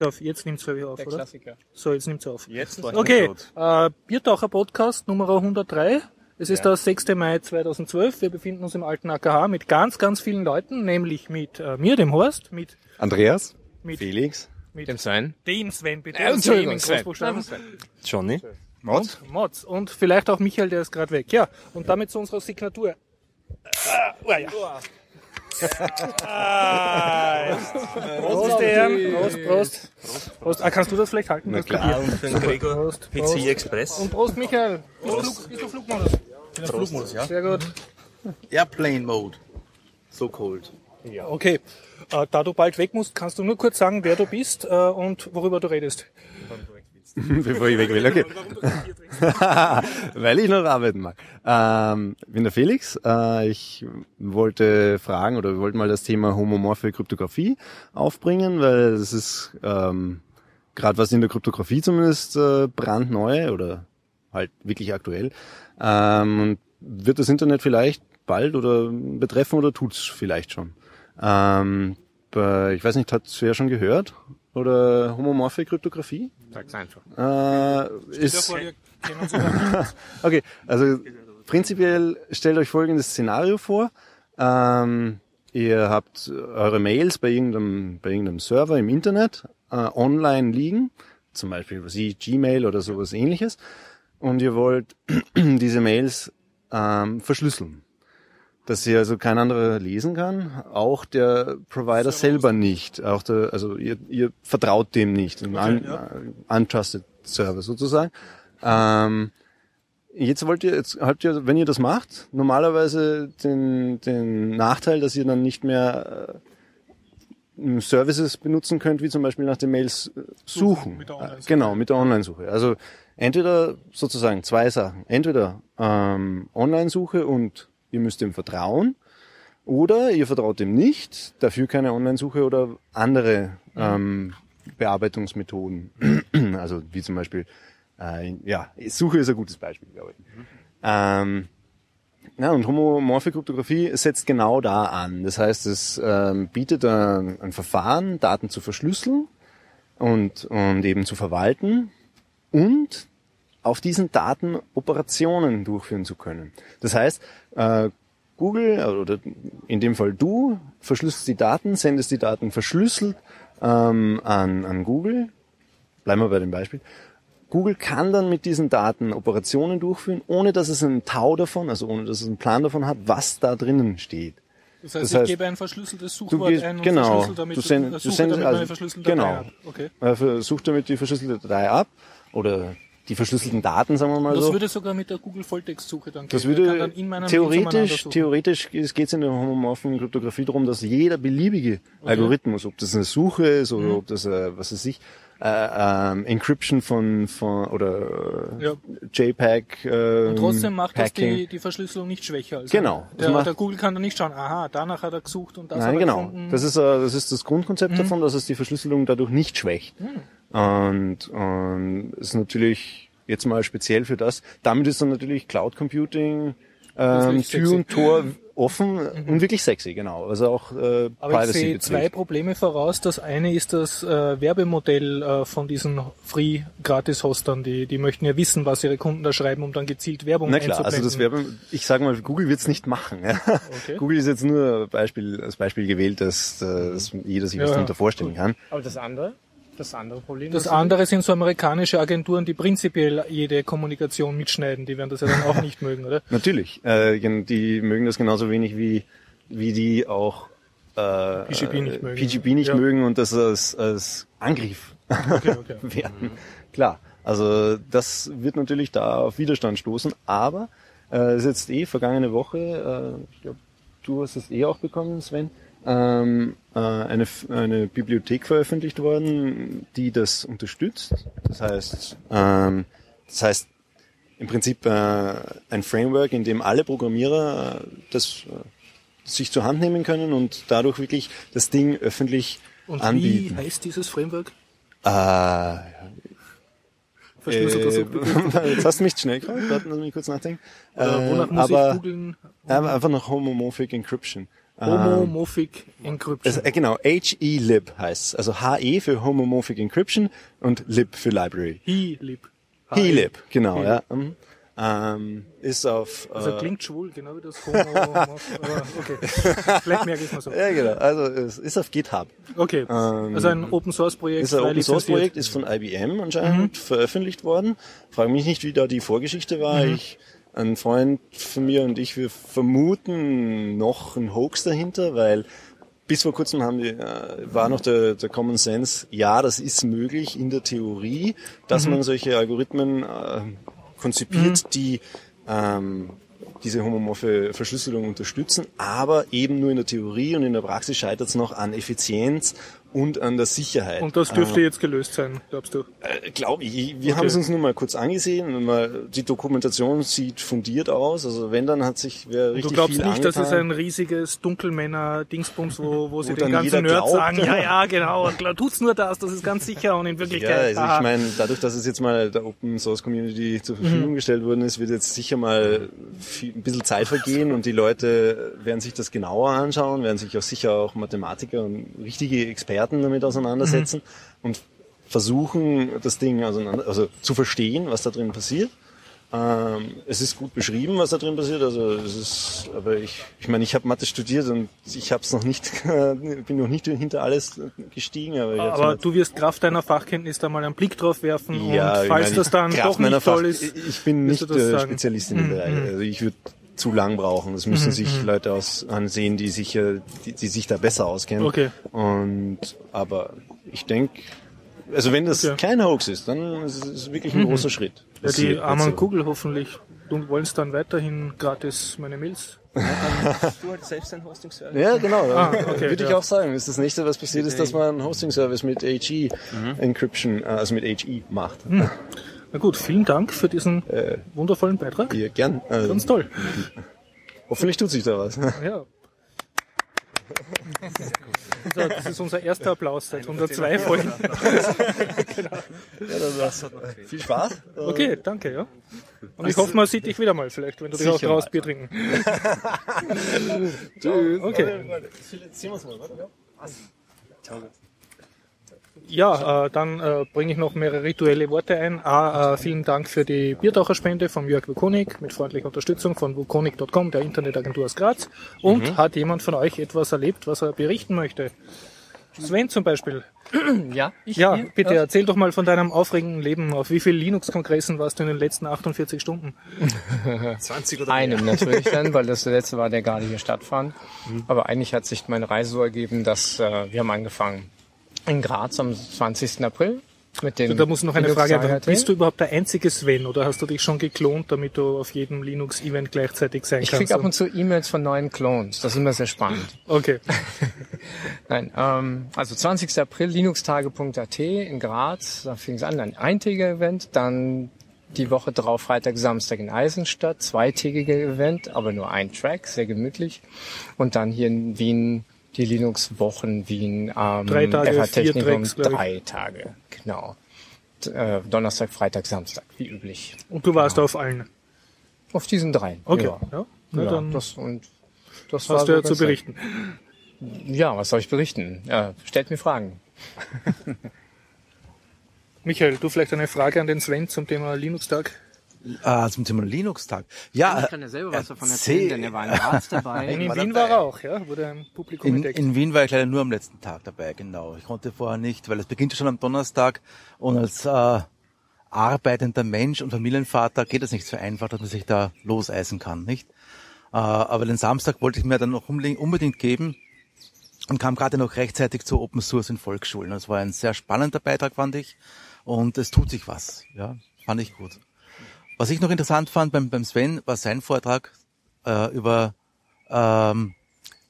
Auf, jetzt nimmt's glaube ich auf, Der oder? Klassiker. So, jetzt nimmt's auf. Jetzt Okay, äh, Biertaucher Podcast Nummer 103. Es ist der 6. Mai 2012. Wir befinden uns im alten AKH mit ganz, ganz vielen Leuten, nämlich mit äh, mir, dem Horst, mit, Andreas, mit Felix, mit Dem Sven. dem Sven, bitte. Äh, Entschuldigung, Sven. Johnny, Und Mods. Und vielleicht auch Michael, der ist gerade weg. Ja, und damit zu unserer Signatur. Ah, oh ja. Ah, Prost, Herren. Prost, Prost. Prost. Ah, kannst du das vielleicht halten? Na klar. Und für den Gregor Prost, PC Prost. Express. Und Prost, Michael. Bist du, Flug, bist du Flugmodus? Flugmodus, ja. Sehr gut. Airplane Mode. So cold. Okay. Äh, da du bald weg musst, kannst du nur kurz sagen, wer du bist äh, und worüber du redest. bevor ich weg will. Okay. Weil ich noch arbeiten mag. Ähm, bin der Felix. Äh, ich wollte fragen oder wir wollten mal das Thema homomorphe Kryptographie aufbringen, weil es ist ähm, gerade was in der Kryptographie zumindest äh, brandneu oder halt wirklich aktuell. Ähm, wird das Internet vielleicht bald oder betreffen oder tut's vielleicht schon? Ähm, ich weiß nicht, hat's wer schon gehört? Oder homomorphe Kryptographie? Sag's einfach. Äh, ist, über- okay, also prinzipiell stellt euch folgendes Szenario vor. Ähm, ihr habt eure Mails bei irgendeinem, bei irgendeinem Server im Internet äh, online liegen, zum Beispiel was ich, Gmail oder sowas ähnliches, und ihr wollt diese Mails ähm, verschlüsseln. Dass sie also kein anderer lesen kann, auch der Provider selber nicht. Auch der, also ihr, ihr vertraut dem nicht. Ein un, äh, untrusted Server sozusagen. Ähm, jetzt wollt ihr, jetzt habt ihr, wenn ihr das macht, normalerweise den, den Nachteil, dass ihr dann nicht mehr äh, Services benutzen könnt, wie zum Beispiel nach den Mails äh, suchen. mit Genau, mit der Online-Suche. Also entweder sozusagen zwei Sachen. Entweder ähm, Online-Suche und ihr müsst dem vertrauen, oder ihr vertraut dem nicht, dafür keine Online-Suche oder andere ähm, Bearbeitungsmethoden. also wie zum Beispiel, äh, ja, Suche ist ein gutes Beispiel, glaube ich. Ähm, ja, und homomorphe Kryptographie setzt genau da an. Das heißt, es ähm, bietet ein, ein Verfahren, Daten zu verschlüsseln und, und eben zu verwalten und auf diesen Daten Operationen durchführen zu können. Das heißt, äh, Google oder in dem Fall du verschlüsselst die Daten, sendest die Daten verschlüsselt ähm, an, an Google. Bleiben wir bei dem Beispiel. Google kann dann mit diesen Daten Operationen durchführen, ohne dass es einen Tau davon, also ohne dass es einen Plan davon hat, was da drinnen steht. Das heißt, Das ich heißt, gebe ein verschlüsseltes Suchwort gehst- ein und genau, verschlüssel damit, du send- äh, du send- damit also, meine verschlüsselte genau. Datei ab. Okay. Er versucht damit die verschlüsselte Datei ab oder die verschlüsselten Daten, sagen wir mal Das so. würde sogar mit der Google Volltextsuche dann Das gehen. Kann würde dann theoretisch, theoretisch geht es in der homomorphen Kryptographie darum, dass jeder beliebige Algorithmus, ob das eine Suche ist Mhm. oder ob das, äh, was weiß ich, äh, ähm, Encryption von, von oder äh, Ja. JPEG. Äh, Und trotzdem macht das Packing. die, die Verschlüsselung nicht schwächer. Also Genau. Das Der, macht- der Google kann dann nicht schauen, aha, danach hat er gesucht und das Nein, hat er genau. gefunden. Das ist, äh, das ist das Grundkonzept Mhm. davon, dass es die Verschlüsselung dadurch nicht schwächt. Und, und ist natürlich jetzt mal speziell für das. Damit ist dann natürlich Cloud Computing ähm, Tür sexy. und Tor offen und wirklich sexy, genau. Also auch äh, Aber ich Privacy sehe zwei. Probleme voraus. Das eine ist das äh, Werbemodell äh, von diesen Free-Gratis-Hostern. Die, die möchten ja wissen, was ihre Kunden da schreiben, um dann gezielt Werbung Na klar, also das Werbe, ich sage mal, Google wird's nicht machen. Ja. Okay. Google ist jetzt nur Beispiel, als Beispiel gewählt, dass, äh, dass jeder sich was Ja, darunter vorstellen kann. Aber das andere? Das andere Problem? Das andere sind so amerikanische Agenturen, die prinzipiell jede Kommunikation mitschneiden. Die werden das ja dann auch nicht mögen, oder? Natürlich, äh, die mögen das genauso wenig wie, wie die auch äh, PGP nicht mögen. PGP nicht Ja. mögen und das als, als Angriff Okay, okay. werden. Klar, also das wird natürlich da auf Widerstand stoßen, aber äh, ist jetzt eh vergangene Woche, äh, ich glaube, du hast es eh auch bekommen, Sven, ähm, äh, eine, eine Bibliothek veröffentlicht worden, die das unterstützt. Das heißt, ähm, das heißt im Prinzip äh, ein Framework, in dem alle Programmierer äh, das äh, sich zur Hand nehmen können und dadurch wirklich das Ding öffentlich Und anbieten. wie heißt dieses Framework? Äh, äh, jetzt hast du mich schnell gefragt, warte, lass mich kurz nachdenken. Äh, wonach muss aber, ich googeln? Aber einfach nach Homomorphic Encryption. Homomorphic Encryption. Also, äh, genau, HELib heißt Also HE für Homomorphic Encryption und Lib für Library. He-Lib. HELib, genau, He-Lib. ja. Mhm. Ähm, ist auf... Also äh, klingt schwul, genau wie das Homo. aber okay. Vielleicht merke ich mal so. ja, genau. Also es ist auf GitHub. Okay. Also ein Open Source Projekt. Ähm, Ist ein Open Source. Projekt, ist von IBM anscheinend veröffentlicht worden. Frage mich nicht, wie da die Vorgeschichte war. Ich, ein Freund von mir und ich, wir vermuten noch einen Hoax dahinter, weil bis vor kurzem haben die, äh, war noch der, der Common Sense, ja, das ist möglich in der Theorie, dass man solche Algorithmen äh, konzipiert, die ähm, diese homomorphe Verschlüsselung unterstützen, aber eben nur in der Theorie und in der Praxis scheitert es noch an Effizienz und an der Sicherheit. Und das dürfte jetzt gelöst sein, glaubst du? Äh, Glaube ich. Wir haben es uns nur mal kurz angesehen. Mal, die Dokumentation sieht fundiert aus. Also wenn, dann hat sich wer richtig du glaubst viel nicht, dass es angetan. ein riesiges Dunkelmänner-Dingsbums, wo, wo sie Wo den ganzen Nerds sagen, ja, ja, genau, klar, tut's nur das, das ist ganz sicher und in ja, Wirklichkeit. also haha. ich meine, dadurch, dass es jetzt mal der Open Source Community zur Verfügung gestellt worden ist, wird jetzt sicher mal viel, ein bisschen Zeit vergehen und die Leute werden sich das genauer anschauen, werden sich auch sicher auch Mathematiker und richtige Experten damit auseinandersetzen und versuchen, das Ding auseinander, also zu verstehen, was da drin passiert. Ähm, es ist gut beschrieben, was da drin passiert. Also es ist, aber ich, ich meine, ich habe Mathe studiert und ich habe es noch nicht, bin noch nicht hinter alles gestiegen. Aber, Aber du wirst Kraft deiner Fachkenntnis da mal einen Blick drauf werfen ja, und falls meine, das dann Kraft doch nicht meiner toll Fach- ist, Ich bin nicht äh. Spezialist in dem Bereich. Also ich würde zu lang brauchen. Das Mhm, müssen sich Leute aus ansehen, die sich, äh, die, die sich da besser auskennen. Okay. Und aber ich denke, also wenn das Okay. Mhm. kein Hoax ist, dann ist es wirklich ein großer Schritt. ja, die armen Kugel hoffentlich. Du wolltest dann weiterhin gratis meine Mails. Du halt selbst ein Hosting-Service. Ja, genau. Ah, okay, Würde ich ja. auch sagen. Das ist das nächste, was passiert ist, dass man einen Hosting-Service mit HE Mhm. Encryption, äh, also mit HE macht. Na gut, vielen Dank für diesen wundervollen Beitrag. Ja, gern. Also, Ganz toll. hoffentlich tut sich da was. Ja. So, das ist unser erster Applaus seit 102 Folgen. Viel Spaß. Okay, danke, ja. Und ich hoffe, man sieht dich wieder mal vielleicht, wenn du dich auch Sicher raus Bier trinken. Okay. Ja, äh, dann äh, bringe ich noch mehrere rituelle Worte ein. A, äh, vielen Dank für die Biertaucherspende von Jörg Wukonik mit freundlicher Unterstützung von wukonik.com, der Internetagentur aus Graz. Und hat jemand von euch etwas erlebt, was er berichten möchte? Sven zum Beispiel. Ja, ich Ja, hier? bitte erzähl doch mal von deinem aufregenden Leben. Auf wie vielen Linux-Kongressen warst du in den letzten 48 Stunden? 20 oder Einem natürlich dann, weil das der letzte war, der gerade hier stattfand. Aber eigentlich hat sich meine Reise so ergeben, dass äh, wir haben angefangen in Graz am 20. April mit dem Da muss noch eine Frage. Linux Bist du überhaupt der einzige Sven oder hast du dich schon geklont, damit du auf jedem Linux-Event gleichzeitig sein Ich kannst? krieg ab und zu E-Mails von neuen Clones. Das ist immer sehr spannend. okay. Nein, ähm, also 20. April, linuxtage.at in Graz, da fing es an, ein eintägiger Event, dann die Woche drauf, Freitag, Samstag in Eisenstadt, zweitägiger Event, aber nur ein Track, sehr gemütlich. Und dann hier in Wien die Linux-Wochen Wien, ähm, Drei Tage, FH Technikum, Tracks, drei Tage, genau. Äh, Donnerstag, Freitag, Samstag, wie üblich. Und du warst auf allen. Auf diesen dreien. Okay. Ja. Ja. Na, Ja, dann das und das war hast du ja zu berichten. Ja, was soll ich berichten? Ja, stellt mir Fragen. Michael, du vielleicht eine Frage an den Sven zum Thema Linux-Tag? Ah, zum Thema Linux-Tag. Ja, Ich kann ja selber was davon erzähl- erzählen, denn er war in Graz dabei. In war Wien war er auch, ja? Wurde ein Publikum in, entdeckt. in Wien war ich leider nur am letzten Tag dabei, genau. Ich konnte vorher nicht, weil es beginnt schon am Donnerstag und als äh, arbeitender Mensch und Familienvater geht es nicht so einfach, dass man sich da loseisen kann, nicht? Äh, aber den Samstag wollte ich mir dann noch unbedingt unbedingt geben und kam gerade noch rechtzeitig zu Open Source in Volksschulen. Das war ein sehr spannender Beitrag, fand ich. Und es tut sich was, ja, fand ich gut. Was ich noch interessant fand beim, beim Sven, war sein Vortrag äh, über ähm,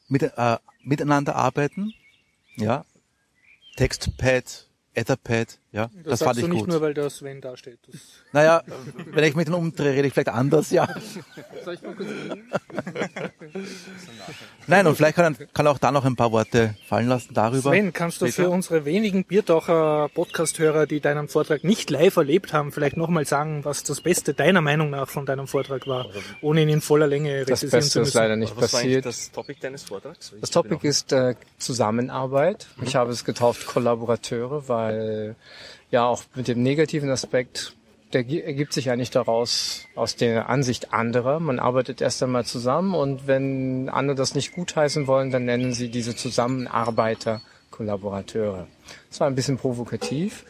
mit, äh, miteinander arbeiten, ja, Textpad, Etherpad, Ja, Das, das, sagst fand du ich nicht gut. nur, weil der Sven da steht. Das Naja, wenn ich mich dann umdrehe, rede ich vielleicht anders, ja. Soll ich mal kurz reden? Nein, und vielleicht kann, kann auch da noch ein paar Worte fallen lassen darüber. Sven, kannst du Später. für unsere wenigen Biertaucher Podcast-Hörer, die deinen Vortrag nicht live erlebt haben, vielleicht nochmal sagen, was das Beste deiner Meinung nach von deinem Vortrag war, ohne ihn in voller Länge Das Beste zu ist müssen? leider nicht Was war eigentlich passiert. das Topic deines Vortrags? Das Topic ist äh, Zusammenarbeit. Ich habe es getauft Kollaborateure, weil ja auch mit dem negativen Aspekt, der gi- ergibt sich eigentlich daraus aus der Ansicht anderer. Man arbeitet erst einmal zusammen und wenn andere das nicht gutheißen wollen, dann nennen sie diese Zusammenarbeiter Kollaborateure. Das war ein bisschen provokativ.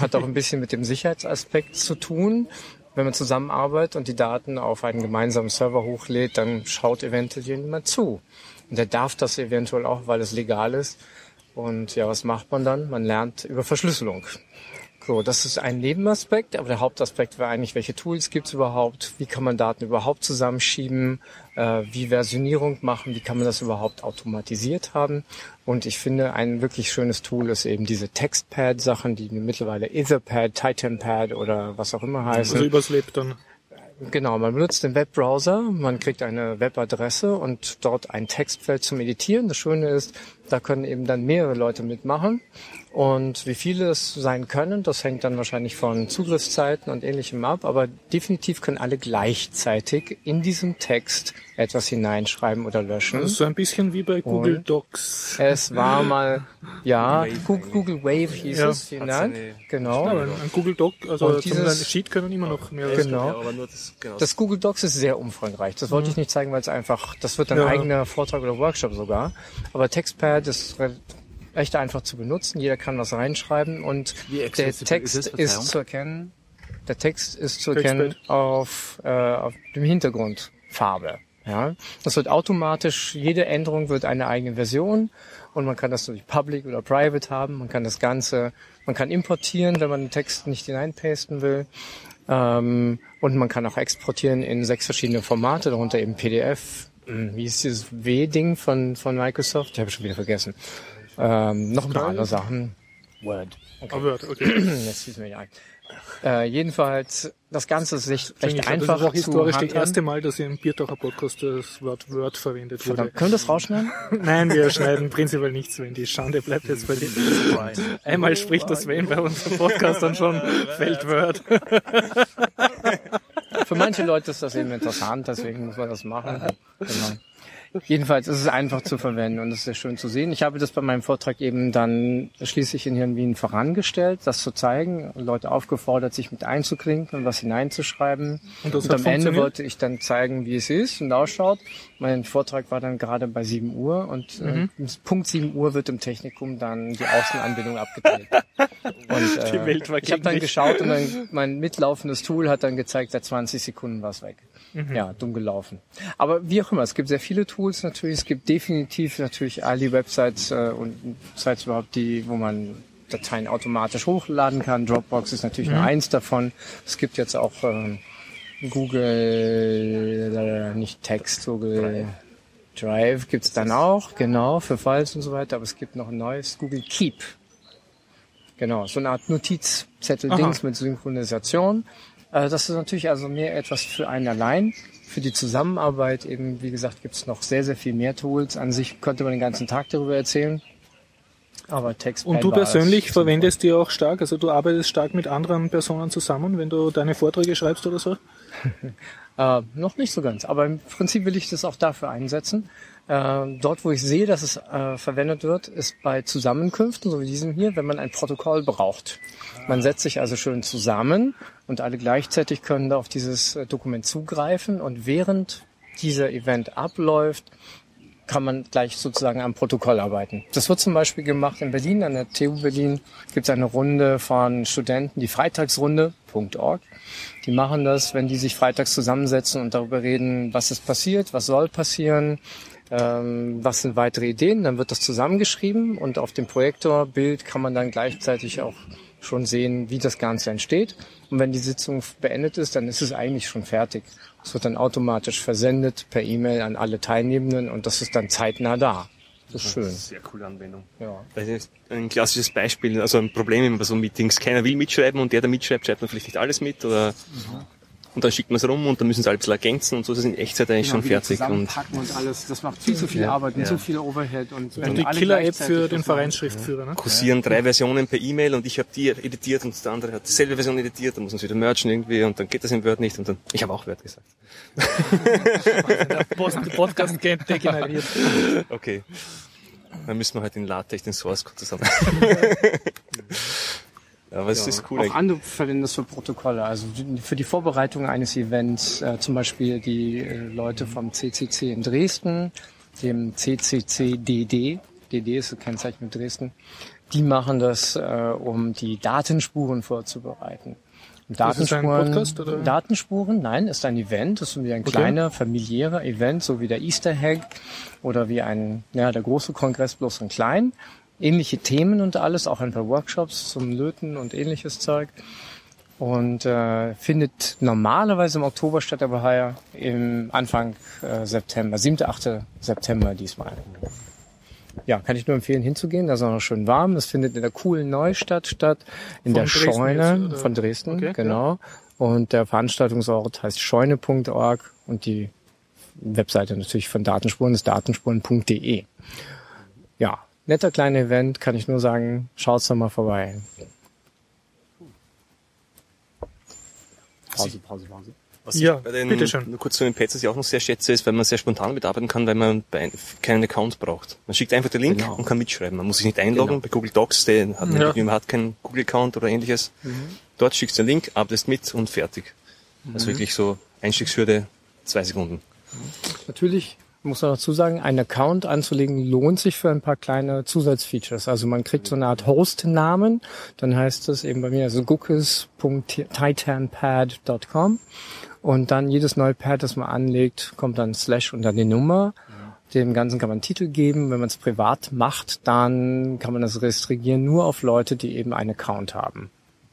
Hat auch ein bisschen mit dem Sicherheitsaspekt zu tun. Wenn man zusammenarbeitet und die Daten auf einen gemeinsamen Server hochlädt, dann schaut eventuell jemand zu. Und der darf das eventuell auch, weil es legal ist. Und ja, was macht man dann? Man lernt über Verschlüsselung. So, das ist ein Nebenaspekt, aber der Hauptaspekt wäre eigentlich, welche Tools gibt's überhaupt, wie kann man Daten überhaupt zusammenschieben, äh, wie Versionierung machen, wie kann man das überhaupt automatisiert haben. Und ich finde, ein wirklich schönes Tool ist eben diese Textpad-Sachen, die mittlerweile Etherpad, TitanPad oder was auch immer heißen. Also übers Leb dann. Genau, man benutzt den Webbrowser, man kriegt eine Webadresse und dort ein Textfeld zum Editieren. Das Schöne ist, da können eben dann mehrere Leute mitmachen. Und wie viele es sein können, das hängt dann wahrscheinlich von Zugriffszeiten und ähnlichem ab. Aber definitiv können alle gleichzeitig in diesem Text etwas hineinschreiben oder löschen. Das ist so ein bisschen wie bei Google Und- Docs. Es war mal, ja, Google, Google Wave hieß Ja. es, vielen Dank. seine- Ja, Genau. ein Google Doc, also Und dieses- Sheet können immer noch mehr. Genau. Ja, aber nur das, genau. Das Google Docs ist sehr umfangreich. Das wollte ich nicht zeigen, weil es einfach, das wird ein Ja. eigener Vortrag oder Workshop sogar. Aber Textpad ist re- recht einfach zu benutzen. Jeder kann was reinschreiben und Wie der Text ist es? ist, zu erkennen. Der Text ist zu erkennen auf, äh, auf dem Hintergrund Farbe. Ja, das wird automatisch, jede Änderung wird eine eigene Version und man kann das durch Public oder Private haben. Man kann das Ganze, man kann importieren, wenn man den Text nicht hineinpasten will. Ähm, und man kann auch exportieren in sechs verschiedene Formate, darunter eben PDF. Hm, Wie ist dieses W-Ding von, von Microsoft? Ich habe schon wieder vergessen. Ähm, noch ein paar andere Sachen. Word. Okay. Aber Word, okay. Jetzt fiel mir nicht ein. Äh, jedenfalls, das Ganze ist recht, recht Ich glaube, einfach das ist auch historisch das erste Mal, dass im Biertaucher-Podcast das Wort Word verwendet wurde. Verdammt, können wir das rausschneiden? Nein, wir schneiden prinzipiell nichts, wenn die Schande bleibt jetzt bei dir. Einmal spricht das Sven bei unserem Podcast dann schon fällt Word. Für manche Leute ist das eben interessant, deswegen muss man das machen. Genau. Jedenfalls ist es einfach zu verwenden und es ist sehr schön zu sehen. Ich habe das bei meinem Vortrag eben dann schließlich in Hirnwien vorangestellt, das zu zeigen, Leute aufgefordert, sich mit einzuklinken und was hineinzuschreiben. Und Und, am Ende wollte ich dann zeigen, wie es ist und ausschaut. Mein Vortrag war dann gerade bei 7 Uhr und Mhm. äh, Punkt 7 Uhr wird im Technikum dann die Außenanbindung abgedreht. Und, äh, Die Welt war ich habe dann geschaut und mein, mein mitlaufendes Tool hat dann gezeigt, seit 20 Sekunden war es weg. Mhm. Ja, dumm gelaufen. Aber wie auch immer, es gibt sehr viele Tools natürlich. Es gibt definitiv natürlich all die Websites äh, und Sites überhaupt, die, wo man Dateien automatisch hochladen kann. Dropbox ist natürlich Mhm. nur eins davon. Es gibt jetzt auch ähm, Google, äh, nicht Text, Google Drive gibt's dann auch, genau, für Files und so weiter. Aber es gibt noch ein neues, Google Keep. Genau, so eine Art Notizzettel-Dings mit Synchronisation. Äh, Das ist natürlich also mehr etwas für einen allein. Für die Zusammenarbeit eben, wie gesagt, gibt's noch sehr, sehr viel mehr Tools. An sich könnte man den ganzen Tag darüber erzählen. Aber Text Und du persönlich verwendest die auch stark, also du arbeitest stark mit anderen Personen zusammen, wenn du deine Vorträge schreibst oder so? Äh, noch nicht so ganz, aber im Prinzip will ich das auch dafür einsetzen. Äh, dort, wo ich sehe, dass es äh, verwendet wird, ist bei Zusammenkünften, so wie diesem hier, wenn man ein Protokoll braucht. Man setzt sich also schön zusammen und alle gleichzeitig können da auf dieses äh, Dokument zugreifen und während dieser Event abläuft, kann man gleich sozusagen am Protokoll arbeiten. Das wird zum Beispiel gemacht in Berlin, an der TU Berlin gibt es eine Runde von Studenten, die Freitagsrunde.org. Die machen das, wenn die sich freitags zusammensetzen und darüber reden, was ist passiert, was soll passieren, ähm, was sind weitere Ideen, dann wird das zusammengeschrieben und auf dem Projektorbild kann man dann gleichzeitig auch schon sehen, wie das Ganze entsteht. Und wenn die Sitzung beendet ist, dann ist es eigentlich schon fertig. Es wird dann automatisch versendet per E-Mail an alle Teilnehmenden und das ist dann zeitnah da. Das ist schön. Sehr coole Anwendung. Ja. Das ist ein klassisches Beispiel, also ein Problem immer bei so Meetings. Keiner will mitschreiben und der, der mitschreibt, schreibt dann vielleicht nicht alles mit oder und dann schickt man es rum und dann müssen sie ein bisschen ergänzen und so ist es in Echtzeit eigentlich schon wieder fertig. Und und alles. Das macht viel zu viel Arbeit und zu viel Overhead. Und wenn Die Killer-App für den Vereinsschriftführer, ne? kursieren drei Versionen per E-Mail und ich habe die editiert und der andere hat dieselbe Version editiert, dann muss man es wieder mergen irgendwie und dann geht das in Word nicht und dann, ich habe auch Word gesagt. Post- Podcast geht degeneriert. Okay. Dann müssen wir halt in LaTeX den Source Code zusammen. ja, aber es ist cool Auch eigentlich. andere verwenden das für Protokolle. Also für die Vorbereitung eines Events, äh, zum Beispiel die äh, Leute vom CCC in Dresden, dem CCC-DD, DD ist das Kennzeichen mit Dresden, die machen das, äh, um die Datenspuren vorzubereiten. Ein Podcast, oder? Datenspuren, nein, ist ein Event, das ist wie ein kleiner familiärer Event, so wie der Easter Egg oder wie ein, ja, der große Kongress bloß in klein. Ähnliche Themen und alles, auch ein paar Workshops zum Löten und ähnliches Zeug. Und äh, findet normalerweise im Oktober statt, aber heuer im Anfang äh, September, 7., 8. September diesmal. Ja, kann ich nur empfehlen hinzugehen. Da ist auch noch schön warm. Das findet in der coolen Neustadt statt, in Von der Dresden Scheune jetzt, von Dresden, Okay, genau. Und der Veranstaltungsort heißt scheune.org und die Webseite natürlich von Datenspuren ist datenspuren.de. Ja, netter kleiner Event, kann ich nur sagen, schaut's doch mal vorbei. Pause, Pause, Pause. Was Ja, ich bei den, bitteschön. Nur kurz zu den Pads, was ich auch noch sehr schätze, ist, weil man sehr spontan mitarbeiten kann, weil man keinen Account braucht. Man schickt einfach den Link Genau. und kann mitschreiben. Man muss sich nicht einloggen bei Google Docs, der hat, Ja. man hat keinen Google-Account oder ähnliches. Dort schickst du den Link, arbeitest mit und fertig. Also wirklich so Einstiegshürde, zwei Sekunden. Natürlich muss man dazu sagen, einen Account anzulegen lohnt sich für ein paar kleine Zusatzfeatures. Also man kriegt so eine Art Host-Namen, dann heißt es eben bei mir also guckes.titanpad.com und dann jedes neue Pad, das man anlegt, kommt dann Slash und dann die Nummer. Dem Ganzen kann man einen Titel geben. Wenn man es privat macht, dann kann man das restringieren nur auf Leute, die eben einen Account haben.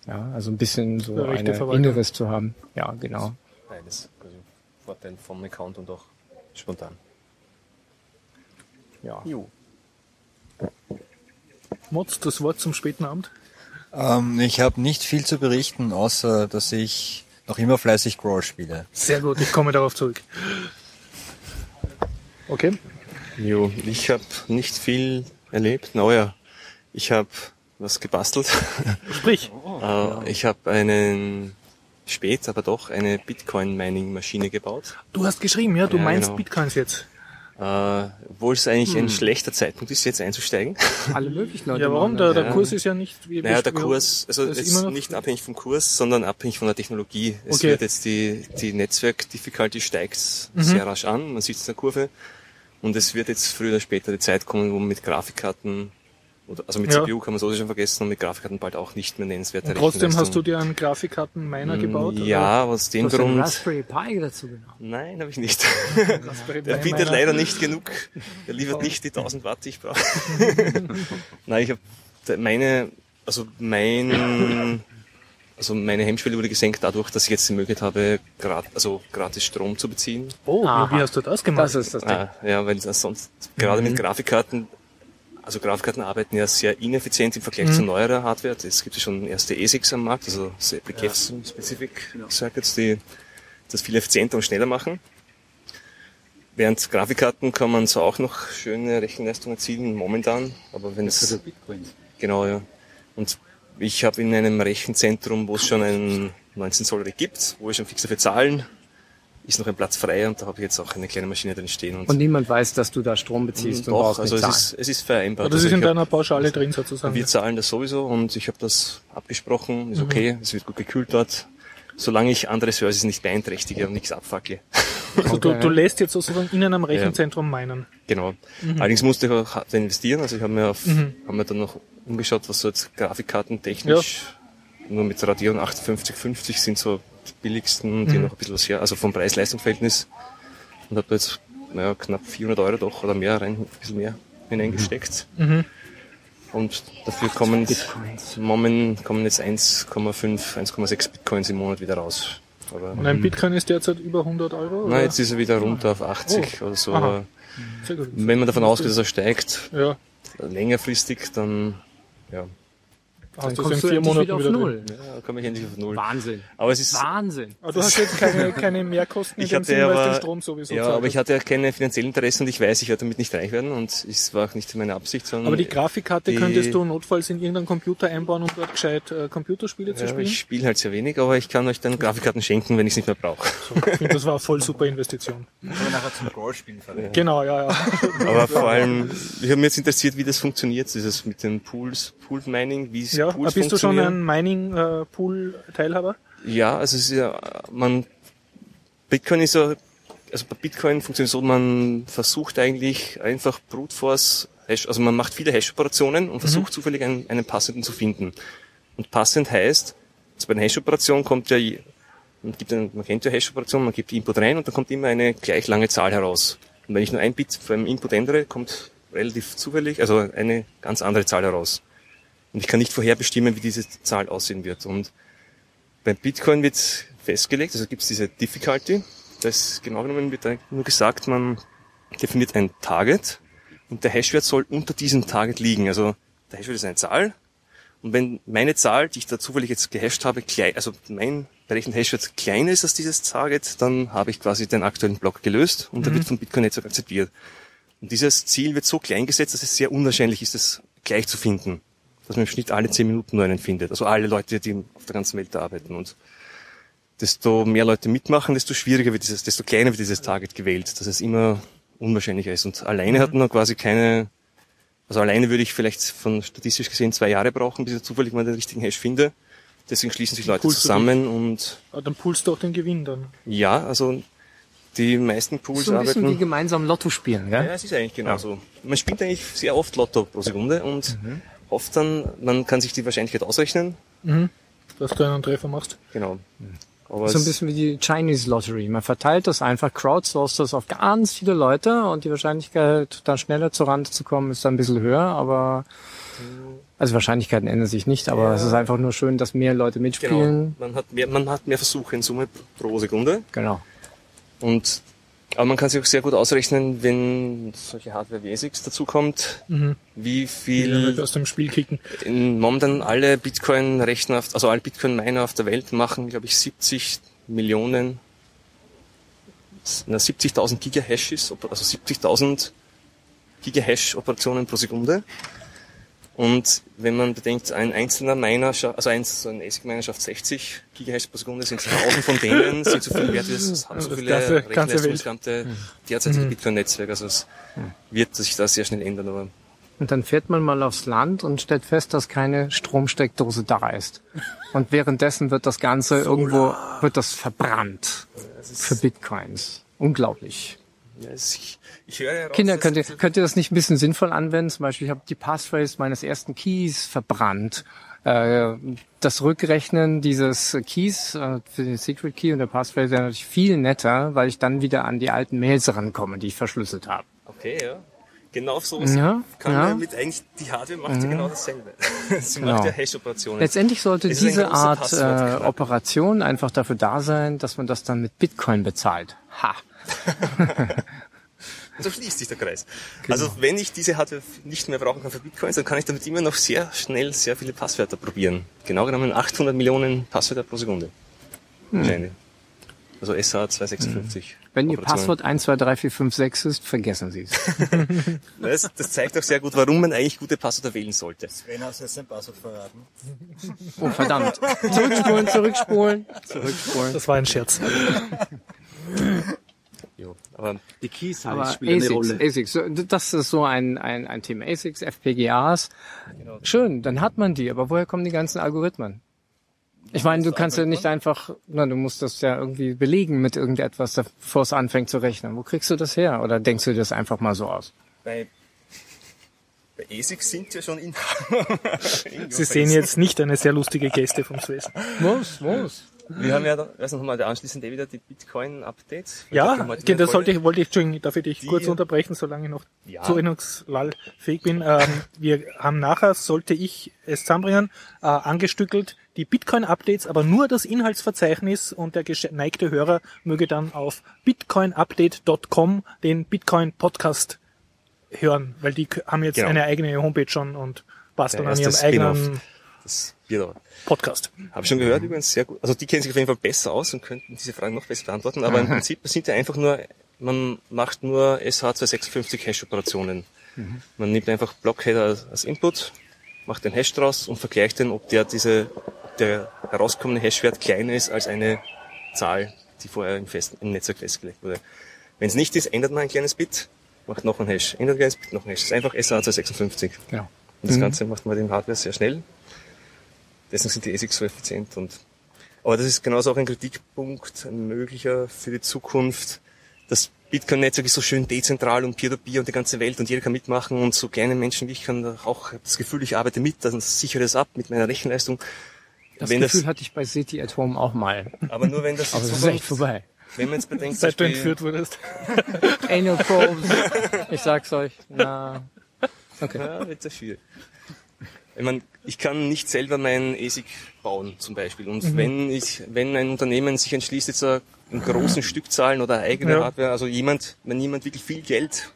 Ja, also ein bisschen so Verwaltung. Inneres zu haben. Ja, genau. Beides. Also Vorteil vom Account und auch spontan. Ja. Mods, das Wort zum späten Abend. Ähm, ich habe nicht viel zu berichten, außer dass ich noch immer fleißig Crawl spiele. Sehr gut, ich komme darauf zurück. Okay. Jo, ich habe nicht viel erlebt. Naja, ich habe was gebastelt. Sprich. Äh, ich habe einen spät, aber doch eine Bitcoin-Mining-Maschine gebaut. Du hast geschrieben, ja, du Ja, meinst genau. Bitcoins jetzt. Äh, obwohl es eigentlich ein schlechter Zeitpunkt ist, jetzt einzusteigen. Alle möglichen Leute. Ja, warum? Der, der Ja. Kurs ist ja nicht wie Naja, der Kurs, also ist noch- nicht abhängig vom Kurs, sondern abhängig von der Technologie. Es Okay. wird jetzt die, die Netzwerk-Difficulty steigt Mhm. sehr rasch an, man sieht es in der Kurve. Und es wird jetzt früher oder später die Zeit kommen, wo man mit Grafikkarten, also mit Ja. CPU kann man so schon vergessen und mit Grafikkarten bald auch nicht mehr nennenswerte Und trotzdem hast du dir einen Grafikkarten-Miner gebaut? oder? Ja, aus dem Du hast einen Grund. Raspberry Pi dazu genommen. Nein, habe ich nicht. Raspberry Der bietet leider nicht genug. Der liefert nicht die 1000 Watt, die ich brauche. Nein, ich habe meine, also mein, also meine Hemmschwelle wurde gesenkt dadurch, dass ich jetzt die Möglichkeit habe, grad, also gratis Strom zu beziehen. Oh, wie, Aha. wie hast du das gemacht? Das ist das Ding. Ah, ja, weil sonst gerade Mhm. mit Grafikkarten, also Grafikkarten arbeiten ja sehr ineffizient im Vergleich Mhm. zu neuerer Hardware. Es gibt ja schon erste ASICs am Markt, also so Application Specific Circuits, die das viel effizienter und schneller machen. Während Grafikkarten kann man zwar auch noch schöne Rechenleistung erzielen, momentan, aber wenn es... Genau, ja. Und ich habe in einem Rechenzentrum, wo es schon einen 19 Zoll gibt, wo ich schon fix dafür zahlen, ist noch ein Platz frei und da habe ich jetzt auch eine kleine Maschine drin stehen. Und, Und niemand weiß, dass du da Strom beziehst und doch, brauchst also es zahlen. ist, es ist vereinbart. das also ist in deiner Pauschale drin sozusagen. wir zahlen das sowieso und ich habe das abgesprochen, Mhm. ist okay, es wird gut gekühlt dort, solange ich andere Services nicht beeinträchtige und nichts abfackle. Also du, Okay. du lässt jetzt sozusagen in einem Rechenzentrum meinen. Genau. Mhm. Allerdings musste ich auch hart investieren, also ich habe mir, auf, hab mir dann noch umgeschaut, was so jetzt Grafikkarten technisch, nur mit Radeon 5850 sind so die billigsten, Mhm. die noch ein bisschen was her, also vom Preis-Leistung-Verhältnis und habe jetzt naja, knapp 400 Euro doch oder mehr rein, ein bisschen mehr hineingesteckt. Mhm. Und dafür kommen, Moment, kommen jetzt 1,5, 1,6 Bitcoins im Monat wieder raus. Aber Und ein Bitcoin ist derzeit über 100 Euro? oder? jetzt ist er wieder runter auf 80 oder so. Aha. Aber Sehr gut. Wenn man davon ausgeht, dass er steigt, Ja, längerfristig, dann ja, hast Dann du kommst in du vier Monaten wieder auf wieder drin. Null. ja komme ich endlich auf Null. Wahnsinn. Aber es ist Wahnsinn. Aber du hast jetzt keine, keine Mehrkosten in Ich dem hatte Sinn, weil du aber- den Strom sowieso Ja, zahlst. aber ich hatte ja keine finanziellen Interessen und ich weiß, ich werde damit nicht reich werden und es war auch nicht meine Absicht, sondern Aber die Grafikkarte die- könntest du notfalls in irgendeinen Computer einbauen, um dort gescheit äh, Computerspiele zu ja, spielen. ich spiele halt sehr wenig, aber ich kann euch dann Grafikkarten schenken, wenn ich es nicht mehr brauche. So, ich finde, das war eine voll super Investition. Können wir nachher zum Rollspielen verwenden. Genau, ja, ja. Aber vor allem, ich habe mich jetzt interessiert, wie das funktioniert, dieses mit den Pools, Pool Mining, wie es ja Pools bist du schon ein Mining-Pool-Teilhaber? Ja, also es ist ja, man, Bitcoin ist ja, also bei Bitcoin funktioniert so, man versucht eigentlich einfach Brute Force, Hash, also man macht viele Hash-Operationen und versucht zufällig einen, einen passenden zu finden. Und passend heißt, also bei einer Hash-Operation kommt ja, man, gibt einen, man kennt ja Hash-Operationen, man gibt die Input rein und dann kommt immer eine gleich lange Zahl heraus. Und wenn ich nur ein Bit beim Input ändere, kommt relativ zufällig, also eine ganz andere Zahl heraus. Und ich kann nicht vorherbestimmen, wie diese Zahl aussehen wird. Und beim Bitcoin wird festgelegt, also gibt es diese Difficulty. Das genau genommen wird nur gesagt, man definiert ein Target und der Hashwert soll unter diesem Target liegen. Also der Hashwert ist eine Zahl und wenn meine Zahl, die ich da zufällig jetzt gehasht habe, klein, also mein berechneter Hashwert kleiner ist als dieses Target, dann habe ich quasi den aktuellen Block gelöst und der wird vom Bitcoin-Netzwerk akzeptiert. Und dieses Ziel wird so klein gesetzt, dass es sehr unwahrscheinlich ist, es gleich zu finden. Dass man im Schnitt alle zehn Minuten nur einen findet. Also alle Leute, die auf der ganzen Welt arbeiten. Und desto mehr Leute mitmachen, desto schwieriger wird dieses, desto kleiner wird dieses Target gewählt, dass es immer unwahrscheinlicher ist. Und alleine hat man quasi keine, also alleine würde ich vielleicht von statistisch gesehen zwei Jahre brauchen, bis ich zufällig mal den richtigen Hash finde. Deswegen schließen sich Leute zusammen und Dann poolst du auch den Gewinn dann. ja, also die meisten Pools So ein bisschen wie arbeiten. gemeinsam Lotto spielen, Ja, gell? es ist eigentlich genauso. Man spielt eigentlich sehr oft Lotto pro Sekunde und hofft dann, man kann sich die Wahrscheinlichkeit ausrechnen. Dass du einen Treffer machst. Genau. Aber So ein bisschen wie die Chinese Lottery. Man verteilt das einfach, crowdsourced das auf ganz viele Leute und die Wahrscheinlichkeit, da schneller zur Rand zu kommen, ist dann ein bisschen höher, aber also Wahrscheinlichkeiten ändern sich nicht, aber es ist einfach nur schön, dass mehr Leute genau, mitspielen. man hat mehr, man hat mehr Versuche in Summe pro Sekunde. Genau. Und, aber man kann sich auch sehr gut ausrechnen, wenn solche Hardware wie ASICs dazukommt, Mhm. wie viel aus dem Spiel kicken. in momentan alle Bitcoin-Rechner, also alle Bitcoin-Miner auf der Welt machen, glaube ich, 70 Millionen, na, 70.000 Gigahashes, also 70.000 Gigahash-Operationen pro Sekunde. Und wenn man bedenkt, ein einzelner Miner, also ein, so ein ASIC-Miner schafft 60 Gigahash pro Sekunde, sind 1000 von denen, sind so viel wert, wie das haben so viele ganze- ganze Rechenleistung, Welt. das ganze derzeitige Bitcoin-Netzwerk. Also es wird sich da sehr schnell ändern, aber Und dann fährt man mal aufs Land und stellt fest, dass keine Stromsteckdose da ist. Und währenddessen wird das Ganze irgendwo, wird das verbrannt. Für Bitcoins. Unglaublich. Ich, ich höre heraus, Kinder, könnt ihr, könnt ihr das nicht ein bisschen sinnvoll anwenden? Zum Beispiel, ich habe die Passphrase meines ersten Keys verbrannt. Äh, Das Rückrechnen dieses Keys äh, für den Secret Key und der Passphrase wäre natürlich viel netter, weil ich dann wieder an die alten Mails rankomme, die ich verschlüsselt habe. Okay, ja. Genau sowas Ja, kann ja. man mit eigentlich, die Hardware macht ja genau dasselbe. Sie Genau. macht ja Hash-Operationen. Letztendlich sollte Es diese Art äh, Operation einfach dafür da sein, dass man das dann mit Bitcoin bezahlt. Ha! So schließt sich der Kreis. Genau. Also wenn ich diese Hardware nicht mehr brauchen kann für Bitcoins, dann kann ich damit immer noch sehr schnell sehr viele Passwörter probieren. Genau genommen 800 Millionen Passwörter pro Sekunde. Wahrscheinlich. Also SH 256. Wenn Ihr. Passwort 123456 ist, vergessen Sie es. Das, das zeigt auch sehr gut, warum man eigentlich gute Passwörter wählen sollte. Sven, hast du jetzt dein Passwort verraten? Oh, verdammt. Zurückspulen, zurückspulen, zurückspulen. Das war ein Scherz. Aber Die Keys Aber halt spielen eine ASICs, Rolle. ASICs, so, das ist so ein, ein, ein Thema. ASICs, FPGAs. Schön, dann hat man die, aber woher kommen die ganzen Algorithmen? Ich meine, du kannst ja nicht einfach, na, du musst das ja irgendwie belegen mit irgendetwas, bevor es anfängt zu rechnen. Wo kriegst du das her? Oder denkst du dir das einfach mal so aus? bei, bei ASICs sind ja schon in Sie sehen jetzt nicht eine sehr lustige Geste vom Sven. Was? Was? Wir haben ja, weiß noch mal, der anschließende wieder die Bitcoin-Updates. Ja, Die heute das sollte ich, wollte ich, Entschuldigung, darf ich dich Die- kurz unterbrechen, solange ich noch Ja. zuordnungslallfähig bin. Ähm, wir haben nachher, sollte ich es zusammenbringen, äh, angestückelt die Bitcoin-Updates, aber nur das Inhaltsverzeichnis und der geneigte Hörer möge dann auf bitcoinupdate.com den Bitcoin-Podcast hören, weil die haben jetzt Genau. eine eigene Homepage schon und basteln an ihrem eigenen Das Bierdauer. Podcast. Habe ich schon gehört übrigens, sehr gut. Also die kennen sich auf jeden Fall besser aus und könnten diese Fragen noch besser beantworten. Aber im Prinzip sind ja einfach nur, man macht nur SH256 Hash-Operationen. Man nimmt einfach Blockheader als- Input, macht den Hash draus und vergleicht den, ob der diese, ob der herauskommende Hashwert kleiner ist als eine Zahl, die vorher im, Fest, im Netzwerk festgelegt wurde. Wenn es nicht ist, ändert man ein kleines Bit, macht noch ein Hash, ändert ein kleines Bit, noch ein Hash. Das ist einfach SH256. Genau. Und das Ganze macht man dem Hardware sehr schnell. Deswegen sind die ASICs so effizient und, aber das ist genauso auch ein Kritikpunkt, ein möglicher für die Zukunft. Das Bitcoin-Netzwerk ist so schön dezentral und peer-to-peer und die ganze Welt und jeder kann mitmachen und so kleine Menschen wie ich kann auch das Gefühl, ich arbeite mit, dann sichere das ab mit meiner Rechenleistung. Das wenn Gefühl das, hatte ich bei City at Home auch mal. aber nur wenn das Aber es ist echt vorbei. wenn man jetzt bedenkt, Seit du entführt wurdest. Anal Probes. Ich sag's euch. Na. Okay. Ja, wird sehr viel. Ich, meine, ich kann nicht selber meinen ASIC bauen, zum Beispiel. Und wenn ich, wenn ein Unternehmen sich entschließt, jetzt in großen Stückzahlen oder eigene Ja. Hardware, also jemand, wenn jemand wirklich viel Geld,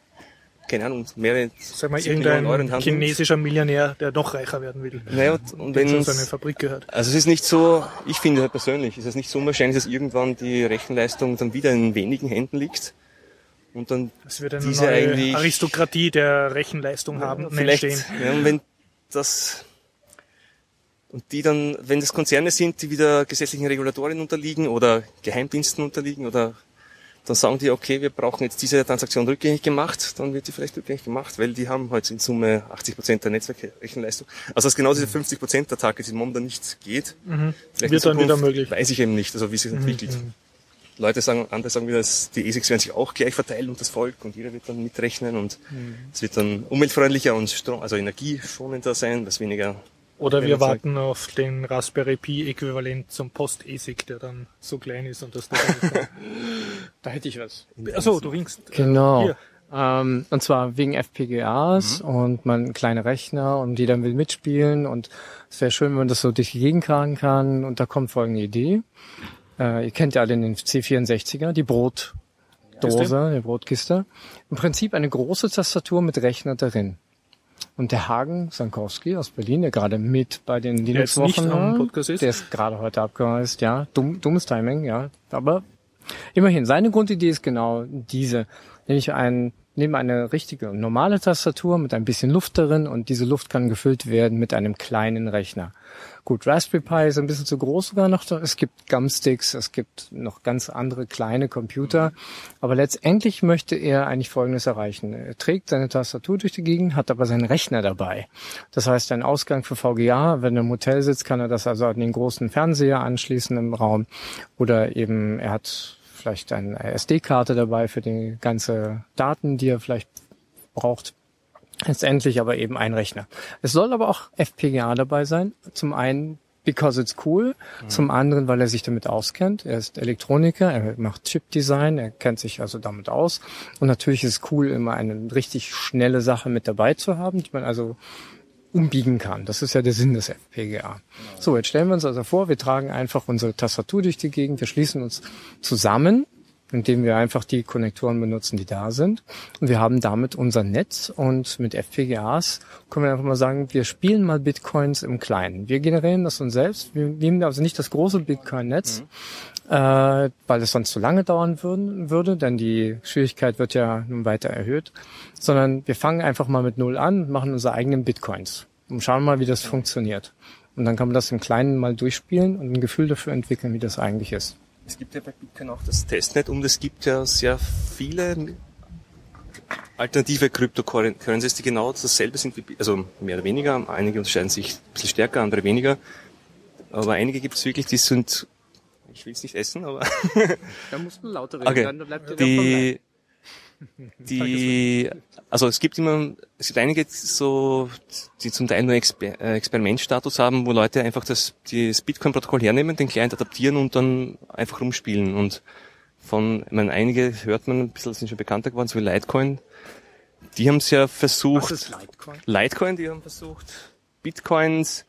keine Ahnung, mehrere Sag mal, Euro irgendein nimmt. chinesischer Millionär, der noch reicher werden will. Naja, und, und Wenn seiner Fabrik gehört. also es ist nicht so, ich finde halt persönlich, es ist nicht so unwahrscheinlich, dass irgendwann die Rechenleistung dann wieder in wenigen Händen liegt. Und dann Es wird eine diese neue Aristokratie der Rechenleistung haben, vielleicht, entstehen. ja, und wenn das, und die dann, wenn das Konzerne sind, die wieder gesetzlichen Regulatorien unterliegen oder Geheimdiensten unterliegen oder dann sagen die, okay, wir brauchen jetzt diese Transaktion rückgängig gemacht, dann wird die vielleicht rückgängig gemacht, weil die haben halt in Summe 80 Prozent der Netzwerkrechenleistung. Also dass genau diese 50 Prozent der Targets im momentan nicht geht, vielleicht Mhm. Wird dann wieder möglich. Mhm, weiß ich eben nicht, also wie sich das entwickelt. Leute sagen, andere sagen wieder, dass die ASICs werden sich auch gleich verteilen und das Volk und jeder wird dann mitrechnen und Mhm. es wird dann umweltfreundlicher und Strom, also energieschonender sein, was weniger. Oder wir man sagt- warten auf den Raspberry Pi Äquivalent zum Post-ASIC, der dann so klein ist und das Da hätte ich was. Achso, du winkst. Äh, Genau. Hier. Ähm, und zwar wegen FPGAs und man kleine Rechner und die dann will mitspielen und es wäre schön, wenn man das so durch die Gegend tragen kann und da kommt folgende Idee. Äh, ihr kennt ja alle den C64er, die Brotdose, die Brotkiste. Im Prinzip eine große Tastatur mit Rechner darin. Und der Hagen Sankowski aus Berlin, der gerade mit bei den Linux-Wochen der ist gerade heute abgereist, ja. Dumm, dummes Timing, ja. Aber immerhin, seine Grundidee ist genau diese. Nämlich ein, neben eine richtige normale Tastatur mit ein bisschen Luft darin und diese Luft kann gefüllt werden mit einem kleinen Rechner. Gut, Raspberry Pi ist ein bisschen zu groß sogar noch. Es gibt Gumsticks, es gibt noch ganz andere kleine Computer. Aber letztendlich möchte er eigentlich Folgendes erreichen. Er trägt seine Tastatur durch die Gegend, hat aber seinen Rechner dabei. Das heißt, ein Ausgang für VGA, wenn er im Hotel sitzt, kann er das also an den großen Fernseher anschließen im Raum. Oder eben er hat vielleicht eine SD-Karte dabei für die ganze Daten, die er vielleicht braucht. Letztendlich aber eben ein Rechner. Es soll aber auch FPGA dabei sein. Zum einen because it's cool, zum anderen, weil er sich damit auskennt. Er ist Elektroniker, er macht Chip-Design, er kennt sich also damit aus. Und natürlich ist es cool, immer eine richtig schnelle Sache mit dabei zu haben, die man also umbiegen kann. Das ist ja der Sinn des FPGA. So, jetzt stellen wir uns also vor, wir tragen einfach unsere Tastatur durch die Gegend, wir schließen uns zusammen, indem wir einfach die Konnektoren benutzen, die da sind. Und wir haben damit unser Netz und mit FPGAs können wir einfach mal sagen, wir spielen mal Bitcoins im Kleinen. Wir generieren das uns selbst. Wir nehmen also nicht das große Bitcoin-Netz, äh, weil es sonst zu lange dauern würden, würde, denn die Schwierigkeit wird ja nun weiter erhöht, sondern wir fangen einfach mal mit Null an machen unsere eigenen Bitcoins und schauen mal, wie das funktioniert. Und dann kann man das im Kleinen mal durchspielen und ein Gefühl dafür entwickeln, wie das eigentlich ist. Es gibt ja bei Bitcoin auch das Testnet und es gibt ja sehr viele alternative Cryptocurrencies, die genau dasselbe sind wie, also mehr oder weniger. Einige unterscheiden sich ein bisschen stärker, andere weniger. Aber einige gibt es wirklich, die sind, ich will es nicht essen, aber Da muss man lauter Okay. dann bleibt die, die, also es gibt immer, es gibt einige so, die zum Teil nur Exper äh, Experimentstatus haben, wo Leute einfach das, das Bitcoin-Protokoll hernehmen, den Client adaptieren und dann einfach rumspielen. Und von, ich meine, einige hört man ein bisschen, sind schon bekannter geworden, so wie Litecoin. Die haben es ja versucht. Was ist Litecoin? Litecoin, die haben versucht. Bitcoins,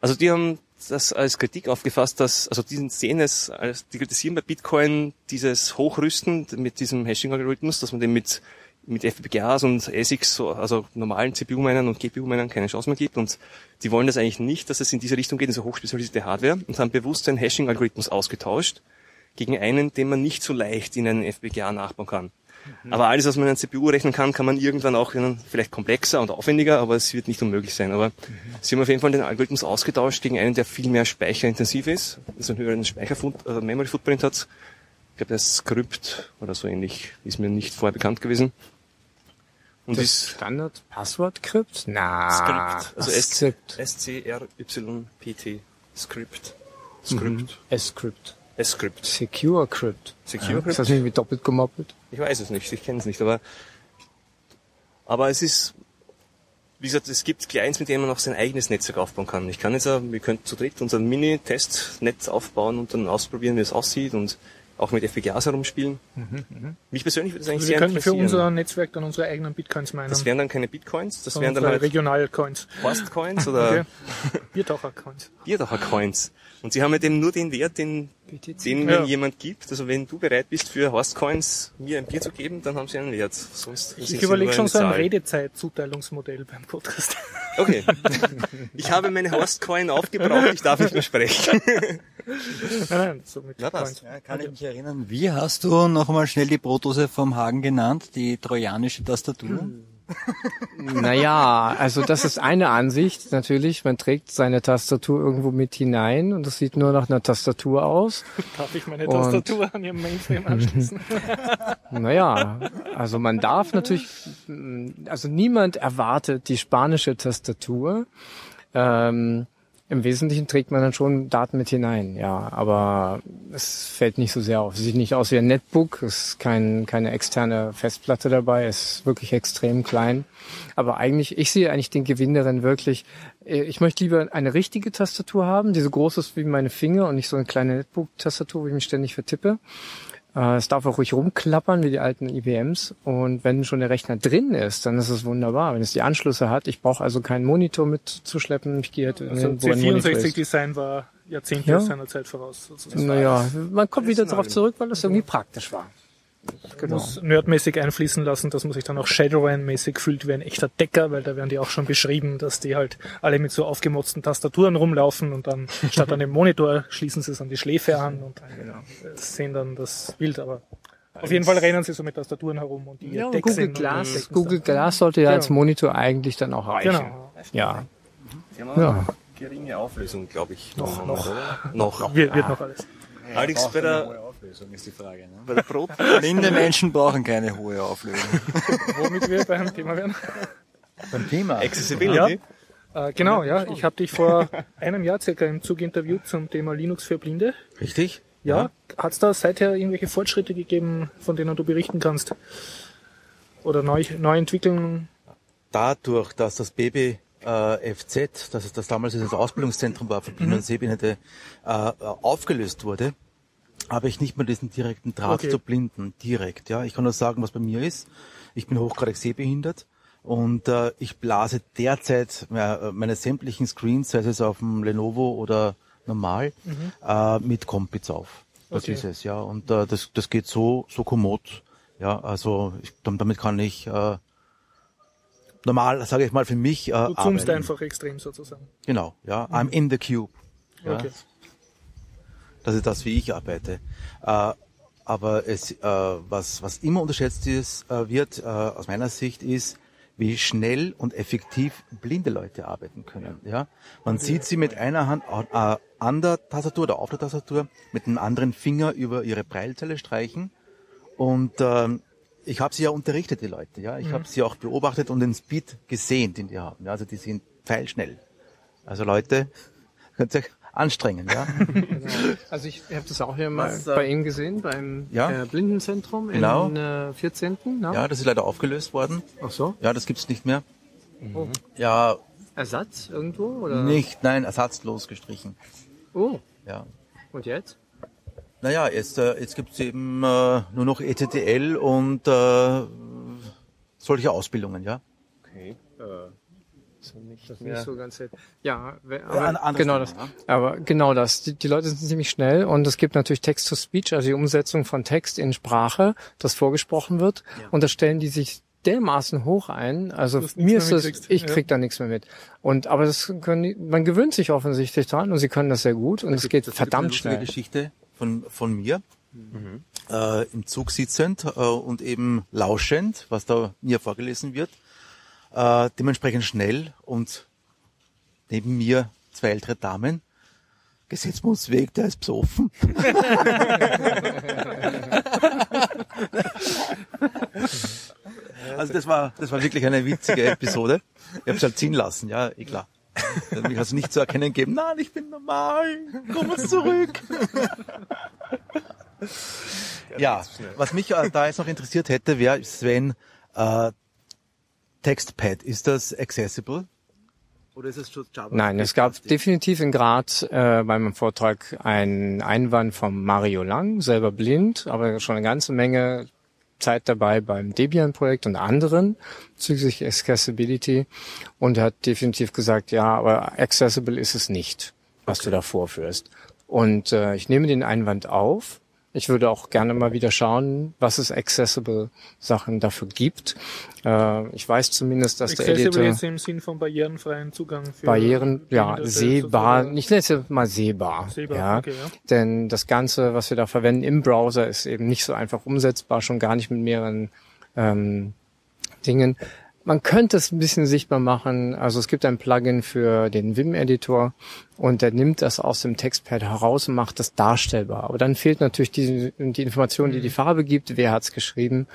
also die haben das als Kritik aufgefasst, dass, also die sehen es als, die kritisieren bei Bitcoin dieses Hochrüsten mit diesem Hashing-Algorithmus, dass man den mit, mit FPGAs und ASICs, so, also normalen CPU-Minern und GPU-Minern keine Chance mehr gibt und die wollen das eigentlich nicht, dass es in diese Richtung geht, so hochspezialisierte Hardware und haben bewusst den Hashing-Algorithmus ausgetauscht gegen einen, den man nicht so leicht in einen FPGA nachbauen kann. Aber alles, was man in einer CPU rechnen kann, kann man irgendwann auch in einen, vielleicht komplexer und aufwendiger, aber es wird nicht unmöglich sein. Aber sie haben auf jeden Fall den Algorithmus ausgetauscht gegen einen, der viel mehr speicherintensiv ist, also einen höheren Speicher äh, Memory Footprint hat. Ich glaube, der ist Script oder so ähnlich, ist mir nicht vorher bekannt gewesen. Und Das ist Standard Passwort Crypt? Na. Script, also S- Script. S-C-R-Y-P-T, Script, Script, S-Script. S-Script. Secure Crypt. Secure Ist das nicht wie doppelt gemoppelt? Ich weiß es nicht, ich kenne es nicht, aber, aber es ist, wie gesagt, es gibt Clients, mit denen man auch sein eigenes Netzwerk aufbauen kann. Ich kann jetzt, auch- wir könnten zu dritt unser Mini-Testnetz aufbauen und dann ausprobieren, wie es aussieht und auch mit FPGAs herumspielen. Mich persönlich würde das eigentlich Also wir sehr könnten für interessieren. unser Netzwerk dann unsere eigenen Bitcoins meinen. das wären dann keine Bitcoins, das wären dann halt Regionalcoins. Horstcoins oder Okay. Biertaucher-Coins. Bierdacher Coins. Und sie haben halt eben nur den Wert, den, den mir Ja. jemand gibt. Also wenn du bereit bist, für Horstcoins mir ein Bier zu geben, dann haben sie einen Wert. Sonst Ich überlege schon eine so ein. Redezeit-Zuteilungsmodell beim Podcast. Okay. Ich habe meine Horstcoin aufgebraucht, ich darf nicht mehr sprechen. nein, nein, so mit Na, passt. Ja, kann ich mich erinnern, wie hast du noch einmal schnell die Brotdose vom Hagen genannt, die trojanische Tastatur? Naja, also das ist eine Ansicht natürlich. Man trägt seine Tastatur irgendwo mit hinein und es sieht nur nach einer Tastatur aus. Darf ich meine Und- Tastatur an ihrem Mainframe anschließen? Naja, also man darf natürlich, also niemand erwartet die spanische Tastatur. Ähm, Im Wesentlichen trägt man dann schon Daten mit hinein, ja, aber es fällt nicht so sehr auf. Es sieht nicht aus wie ein Netbook, es ist kein, keine externe Festplatte dabei, es ist wirklich extrem klein. Aber eigentlich, ich sehe eigentlich den Gewinn darin wirklich, äh, ich möchte lieber eine richtige Tastatur haben, die so groß ist wie meine Finger und nicht so eine kleine Netbook-Tastatur, wo ich mich ständig vertippe. Äh, Es darf auch ruhig rumklappern wie die alten IBMs. Und wenn schon der Rechner drin ist, dann ist es wunderbar. Wenn es die Anschlüsse hat, ich brauche also keinen Monitor mitzuschleppen. Ich gehe halt in Also den, wo ein Monitor ist. C64-Design war Jahrzehnte Ja. seiner Zeit voraus. sozusagen. Naja, man kommt wieder darauf zurück, weil das irgendwie praktisch war. Genau. muss nerdmäßig einfließen lassen, dass man sich dann auch Shadowrun-mäßig fühlt wie ein echter Decker, weil da werden die auch schon beschrieben, dass die halt alle mit so aufgemotzten Tastaturen rumlaufen und dann statt an dem Monitor schließen sie es an die Schläfe an und äh, sehen dann das Bild, aber auf jeden Fall rennen sie so mit Tastaturen herum und die Ja, und Deck Google Glass, Google. Glass sollte ja als Genau. Monitor eigentlich dann auch reichen. Genau. Ja. Die haben Ja. geringe Auflösung, glaube ich. Noch, noch. Noch. Wird, wird noch alles. Allerdings bei der, Auflösung ist die Frage. Ne? bei der Brot, Blinde Menschen brauchen keine hohe Auflösung. Womit wir beim Thema werden. Beim Thema. Accessibility. Äh, genau, ja. Ich habe dich vor einem Jahr circa im Zug interviewt zum Thema Linux für Blinde. Richtig? Ja. Hat es da seither irgendwelche Fortschritte gegeben, von denen du berichten kannst? Oder Neu Neuentwicklungen? dadurch, dass das Baby äh, FZ, dass es das damals das Ausbildungszentrum war für Blinde und Sehbehinderte, äh, aufgelöst wurde, habe ich nicht mehr diesen direkten Draht Okay. zu Blinden direkt. Ja, ich kann nur sagen, was bei mir ist. Ich bin hochgradig sehbehindert und äh, ich blase derzeit äh, meine sämtlichen Screens, sei es auf dem Lenovo oder normal, äh, mit Compits auf. Das Okay. ist es, ja. Und äh, das, das geht so, so kommod. Ja, also ich, damit kann ich äh, normal, sage ich mal, für mich äh, Du zoomst arbeiten. einfach extrem sozusagen. Genau, ja. I'm in the cube. Ja. Okay. Das ist das, wie ich arbeite. Äh, aber es, äh, was, was immer unterschätzt ist, äh, wird äh, aus meiner Sicht ist, wie schnell und effektiv blinde Leute arbeiten können. Ja, man sieht sie mit einer Hand äh, an der Tastatur oder auf der Tastatur mit einem anderen Finger über ihre Breilzelle streichen und ähm, ich habe sie ja unterrichtet, die Leute. Ja, ich habe sie auch beobachtet und den Speed gesehen, den die haben. Ja, also die sind pfeilschnell. Also Leute, könnt ihr euch anstrengend, ja. Also ich habe das auch hier mal Was, äh, bei Ihnen gesehen, beim Ja. äh, Blindenzentrum Genau. in äh, 14. Ne? Ja, das ist leider aufgelöst worden. Ach so. Ja, das gibt's nicht mehr. Oh. Ja, Ersatz irgendwo? Oder? nicht, nein, ersatzlos gestrichen. Oh, Ja. und jetzt? Naja, jetzt, äh, jetzt gibt's eben äh, nur noch ETTL und äh, solche Ausbildungen, ja. Okay. Das ist nicht so ganz hell. Ja, Ja, aber genau Thema, das. Aber genau das. Die, die Leute sind ziemlich schnell und es gibt natürlich Text-to-Speech, also die Umsetzung von Text in Sprache, das vorgesprochen wird. Und da stellen die sich dermaßen hoch ein. Also mir ist das, ich Ja. krieg da nichts mehr mit. Und aber das können die, man gewöhnt sich offensichtlich dran und sie können das sehr gut und es geht Das verdammt eine lustige schnell. Geschichte von, von mir. Äh, Im Zug sitzend äh, und eben lauschend, was da mir vorgelesen wird. Äh, dementsprechend schnell und neben mir zwei ältere Damen. Gesetzmusweg, der ist besoffen. also das war, das war wirklich eine witzige Episode. Ich habe es halt ziehen lassen, ja, eh klar. Mich also nicht zu erkennen gegeben, nein, ich bin normal, komm uns zurück. ja, was mich äh, da jetzt noch interessiert hätte, wäre, Sven, äh, Textpad, ist das accessible? Oder ist es schon Java? Nein, es gab definitiv in Graz äh, bei meinem Vortrag einen Einwand von Mario Lang, selber blind, aber schon eine ganze Menge Zeit dabei beim Debian-Projekt und anderen bezüglich Accessibility und hat definitiv gesagt, ja, aber accessible ist es nicht, was du da vorführst. Und äh, ich nehme den Einwand auf. Ich würde auch gerne mal wieder schauen, was es accessible Sachen dafür gibt. Äh, ich weiß zumindest, dass der Accessible Editor jetzt im Sinn von barrierenfreien Zugang für Barrieren, ja, sehbar, sozusagen. ich nenne es jetzt mal sehbar. Sehbar, ja. okay, ja. Denn das Ganze, was wir da verwenden im Browser, ist eben nicht so einfach umsetzbar, schon gar nicht mit mehreren ähm, Dingen. Man könnte es ein bisschen sichtbar machen. Also es gibt ein Plugin für den Vim-Editor und der nimmt das aus dem Textpad heraus und macht das darstellbar. Aber dann fehlt natürlich die, die Information, die die Farbe gibt, wer hat's geschrieben.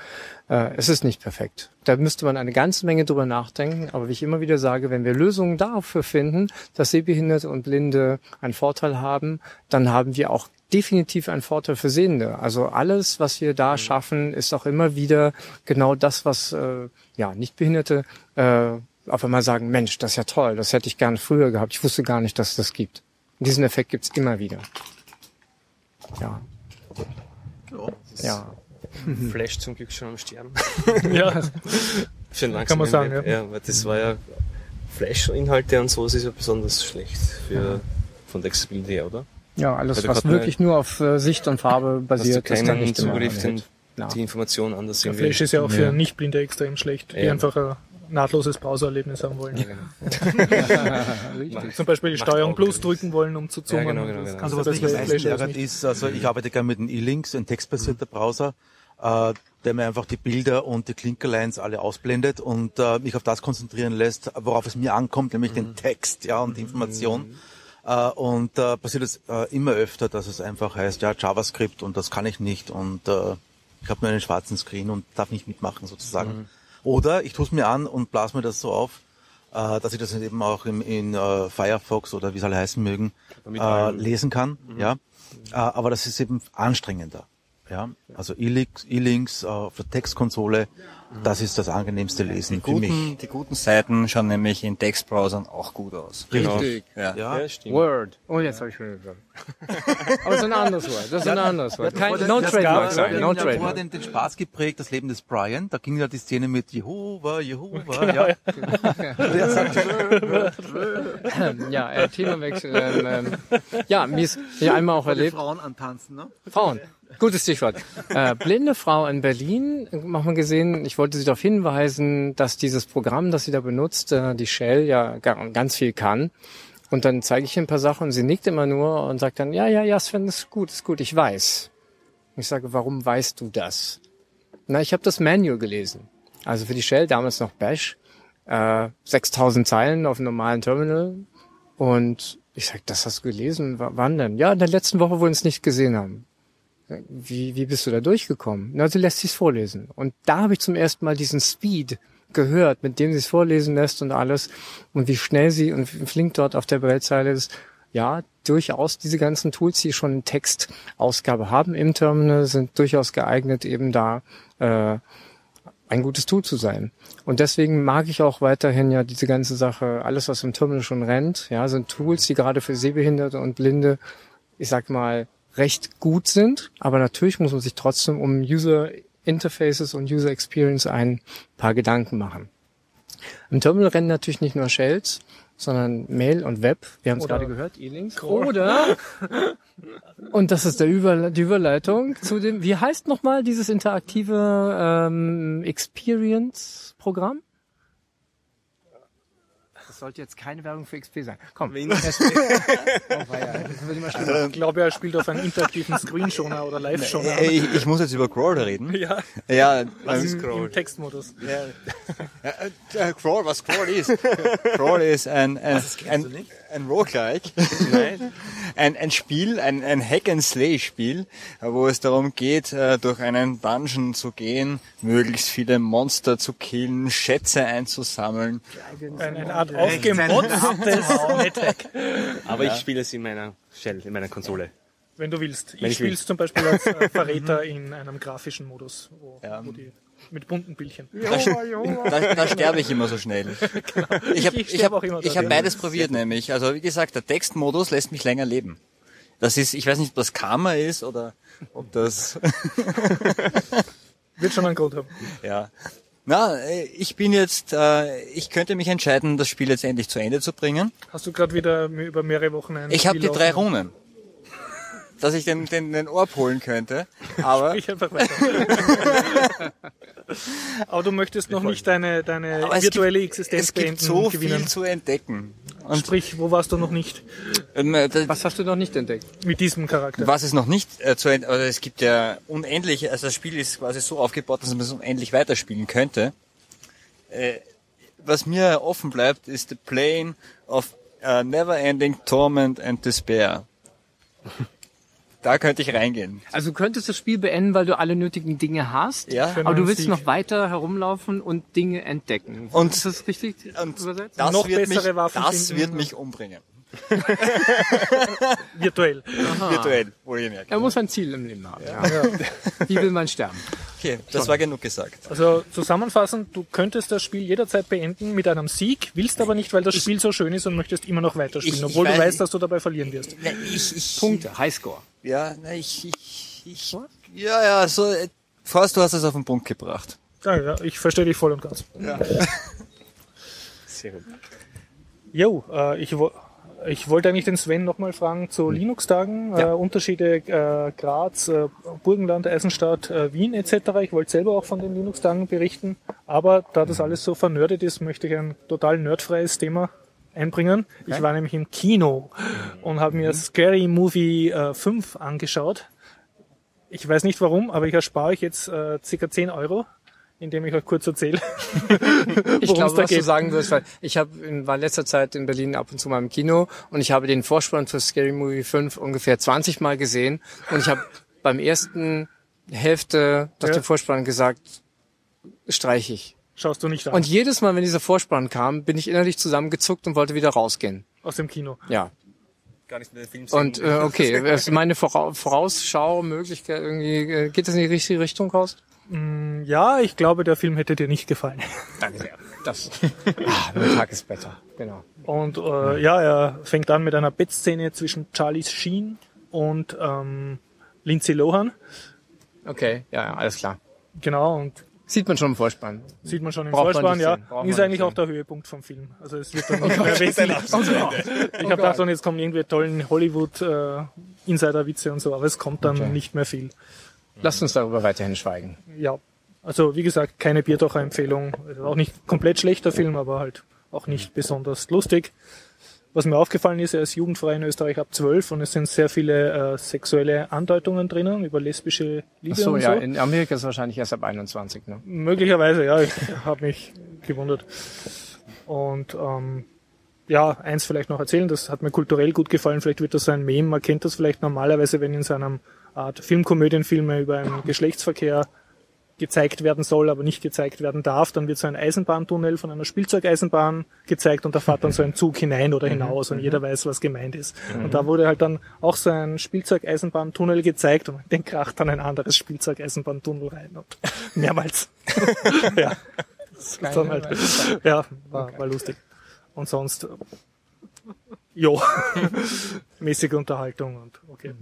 Äh, es ist nicht perfekt. Da müsste man eine ganze Menge drüber nachdenken. Aber wie ich immer wieder sage, wenn wir Lösungen dafür finden, dass Sehbehinderte und Blinde einen Vorteil haben, dann haben wir auch definitiv einen Vorteil für Sehende. Also alles, was wir da schaffen, ist auch immer wieder genau das, was äh, ja Nichtbehinderte äh, auf einmal sagen, Mensch, das ist ja toll, das hätte ich gerne früher gehabt. Ich wusste gar nicht, dass es das gibt. Und diesen Effekt gibt's immer wieder. Ja. Ja. Flash zum Glück schon am Sterben. Ja, Für den Kann man sagen, Web. ja. ja. weil das war ja Flash-Inhalte und so, das ist ja besonders schlecht für, von der Accessibility, her, oder? Ja, alles, was wirklich nur auf äh, Sicht und Farbe basiert, ist dann keinen nicht immer Zugriff, den, Ja. die Information anders der irgendwie. Flash ist ja auch für Ja. Nichtblinde extrem schlecht, die Ja. einfach ein nahtloses Browsererlebnis haben wollen. Ja, genau. Zum Beispiel die Steuerung plus drücken wollen, um zu zoomen. genau, genau, Das genau. Also was mich am Flash meisten ärgert ist, also ich arbeite gerne mit den E-Links, ein textbasierter Browser, äh, der mir einfach die Bilder und die Clinkerlines alle ausblendet und äh, mich auf das konzentrieren lässt, worauf es mir ankommt, nämlich den Text, ja, und die Information. Äh, und äh, passiert es äh, immer öfter, dass es einfach heißt, ja, JavaScript und das kann ich nicht und äh, ich habe nur einen schwarzen Screen und darf nicht mitmachen sozusagen. Oder ich tue es mir an und blase mir das so auf, äh, dass ich das eben auch im, in äh, Firefox oder wie es alle heißen mögen, äh, lesen kann. Ja, äh, aber das ist eben anstrengender. Ja, also E-Links, E-Links auf der Textkonsole, das ist das angenehmste Lesen Die für mich. guten, die guten Seiten schauen nämlich in Textbrowsern auch gut aus. Richtig. Ja. Ja, Ja, stimmt. Word. Oh, jetzt habe ich schon gesagt. Aber das ist ein anderes Wort. Das ist ein anderes Wort. Kein, Vor no Trademark das sein. No ja Trademark. den, den Spaß geprägt, das Leben des Brian. Da ging ja die Szene mit Jehova, Jehova. Genau, ja. Ja, äh, Themawechsel. Ähm, ähm, ja, mir ist ja einmal auch erlebt. Frauen antanzen, ne? Frauen. Gutes Stichwort. Äh, blinde Frau in Berlin, wir gesehen, ich wollte sie darauf hinweisen, dass dieses Programm, das sie da benutzt, äh, die Shell, ja ga- ganz viel kann. Und dann zeige ich ihr ein paar Sachen und sie nickt immer nur und sagt dann, ja, ja, ja, Sven, ist gut, ist gut, ich weiß. Ich sage, warum weißt du das? Na, ich habe das Manual gelesen. Also für die Shell, damals noch Bash, äh, 6000 Zeilen auf einem normalen Terminal. Und ich sage, das hast du gelesen? W wann denn? Ja, in der letzten Woche, wo wir uns nicht gesehen haben. Wie, wie bist du da durchgekommen? Na, sie lässt sich's vorlesen. Und da habe ich zum ersten Mal diesen Speed gehört, mit dem sie es vorlesen lässt und alles. Und wie schnell sie und flink dort auf der Brettzeile ist. ja, durchaus diese ganzen Tools, die schon eine Textausgabe haben im Terminal, sind durchaus geeignet, eben da äh, ein gutes Tool zu sein. Und deswegen mag ich auch weiterhin ja diese ganze Sache, alles was im Terminal schon rennt, ja, sind Tools, die gerade für Sehbehinderte und Blinde, ich sag mal, recht gut sind. Aber natürlich muss man sich trotzdem um User Interfaces und User Experience ein paar Gedanken machen. Im Terminal rennen natürlich nicht nur Shells, sondern Mail und Web. Wir haben es gerade gehört, E-Links. Oder, und das ist der Über die Überleitung zu dem, wie heißt nochmal dieses interaktive ähm, Experience-Programm? Das sollte jetzt keine Werbung für XP sein. Komm. oh, weia, das wird immer schlimmer. Ich glaube, er spielt auf einen interaktiven Screenshoner oder Live-Shoner. Ich, ich muss jetzt über Crawl reden. Ja, Ja, Was ist ähm, Scroll? im Textmodus. äh, äh, Crawl, was Crawl ist. Crawl ist ein, ein, ein, ein Roguelike. Nein. Ein, ein Spiel, ein, ein Hack-and-Slay-Spiel, wo es darum geht, äh, durch einen Dungeon zu gehen, möglichst viele Monster zu killen, Schätze einzusammeln. Ein, eine Art aufgemotztes NetHack, Aber ich spiele es in meiner Shell, in meiner Konsole. wenn du willst. Wenn Ich ich will. spiele es zum Beispiel als äh, Verräter in einem grafischen Modus, wo, Ja. wo die, mit bunten Bildchen. Da, da, da sterbe ich immer so schnell. Ich habe Ich ich hab, auch immer ich hab beides probiert nämlich. Also wie gesagt, der Textmodus lässt mich länger leben. Das ist, ich weiß nicht, ob das Karma ist oder ob das, Wird schon einen Grund haben. ja. Na, äh, ich bin jetzt, äh, ich könnte mich entscheiden, das Spiel jetzt endlich zu Ende zu bringen. Hast du gerade wieder über mehrere Wochen ein Ich habe die drei laufen? Dass ich den, den, den Orb holen könnte. Aber, Ich einfach weiter. Aber du möchtest noch nicht deine, deine aber es virtuelle gibt, Existenz es gibt so gewinnen. viel zu entdecken. Und Sprich, wo warst du noch nicht ähm, äh, Was hast du noch nicht entdeckt? mit diesem Charakter? Was es noch nicht äh, zu Ende, also es gibt ja unendlich, also das Spiel ist quasi so aufgebaut, dass man es unendlich weiterspielen könnte. Äh, was mir offen bleibt, ist the plane of uh, never ending torment and despair. Da könnte ich reingehen. Also du könntest das Spiel beenden, weil du alle nötigen Dinge hast. Ja. Für Aber du willst Sieg. noch weiter herumlaufen und Dinge entdecken. Und- ist das richtig Und übersetzt? das Noch wird mich, bessere Waffen das finden. wird mich umbringen. Virtuell. Virtuell, wohlgemerkt. Er muss ein Ziel im Leben haben. Ja. Wie will man sterben? Okay, das war genug gesagt. Also zusammenfassend, du könntest das Spiel jederzeit beenden mit einem Sieg, willst aber nicht, weil das Spiel so schön ist und möchtest immer noch weiterspielen, Ich- ich obwohl du weiß- weißt, dass du dabei verlieren wirst. Ich, ich, Punkte, Highscore. Ja, na, ich, ich, ich, ja, ja, so, äh, Forst, du hast es auf den Punkt gebracht. Ja, ja, ich verstehe dich voll und ganz. Sehr gut. Jo, äh, ich, wo- ich wollte eigentlich den Sven nochmal fragen zu Linux-Tagen, äh, Unterschiede äh, Graz, äh, Burgenland, Eisenstadt, äh, Wien etc. Ich wollte selber auch von den Linux-Tagen berichten, aber da das alles so vernördet ist, möchte ich ein total nerdfreies Thema einbringen. Ich war nämlich im Kino und habe mir Scary Movie äh, 5 angeschaut. Ich weiß nicht warum, aber ich erspare euch jetzt äh, circa 10 Euro, indem ich euch kurz erzähle. Ich glaube, was du geht. sagen wirst, weil ich hab, in- war in letzter Zeit in Berlin ab und zu mal im Kino und ich habe den Vorspann für Scary Movie 5 ungefähr 20 Mal gesehen und ich habe beim ersten Hälfte nach Ja. dem Vorspann gesagt, streiche ich. Schaust du nicht an Und jedes Mal, wenn dieser Vorspann kam, bin ich innerlich zusammengezuckt und wollte wieder rausgehen. aus dem Kino. Ja. Gar nicht mehr den Film sehen. Und äh, okay, ist meine Vora Vorausschau, Möglichkeit irgendwie, äh, geht das in die richtige Richtung raus? Ja, ich glaube, der Film hätte dir nicht gefallen. Danke sehr. Das. ah, der Tag ist besser. Genau. Und äh, ja, er fängt an mit einer Bettszene zwischen Charlie Sheen und ähm, Lindsay Lohan. Okay, ja, ja, alles klar. Genau, und Sieht man schon im Vorspann. sieht man schon im Braucht Vorspann, ja. Ist eigentlich auch der Höhepunkt vom Film. Also es wird dann nicht mehr wesentlich. Ich habe gedacht, und jetzt kommen irgendwie tollen Hollywood äh, Insider-Witze und so, aber es kommt dann Okay. nicht mehr viel. Lasst uns darüber weiterhin schweigen. Ja, also wie gesagt, keine Biertaucher-Empfehlung. Also auch nicht komplett schlechter Film, aber halt auch nicht besonders lustig. Was mir aufgefallen ist, er ist jugendfrei in Österreich ab 12 und es sind sehr viele äh, sexuelle Andeutungen drinnen über lesbische Liebe Ach so, ja, so. in Amerika ist es wahrscheinlich erst ab 21, ne? Möglicherweise, ja, ich habe mich gewundert. Und ähm, ja, eins vielleicht noch erzählen, das hat mir kulturell gut gefallen, vielleicht wird das ein Meme, man kennt das vielleicht normalerweise, wenn in so einem Art Filmkomödienfilme über einen Geschlechtsverkehr gezeigt werden soll, aber nicht gezeigt werden darf. Dann wird so ein Eisenbahntunnel von einer Spielzeugeisenbahn gezeigt und da fährt dann so ein Zug hinein oder hinaus und jeder weiß, was gemeint ist. Und da wurde halt dann auch so ein Spielzeugeisenbahntunnel gezeigt und den kracht dann ein anderes Spielzeugeisenbahntunnel rein und mehrmals. ja. Das ist dann halt, ja, war, war lustig. Und sonst, jo, mäßige Unterhaltung und okay.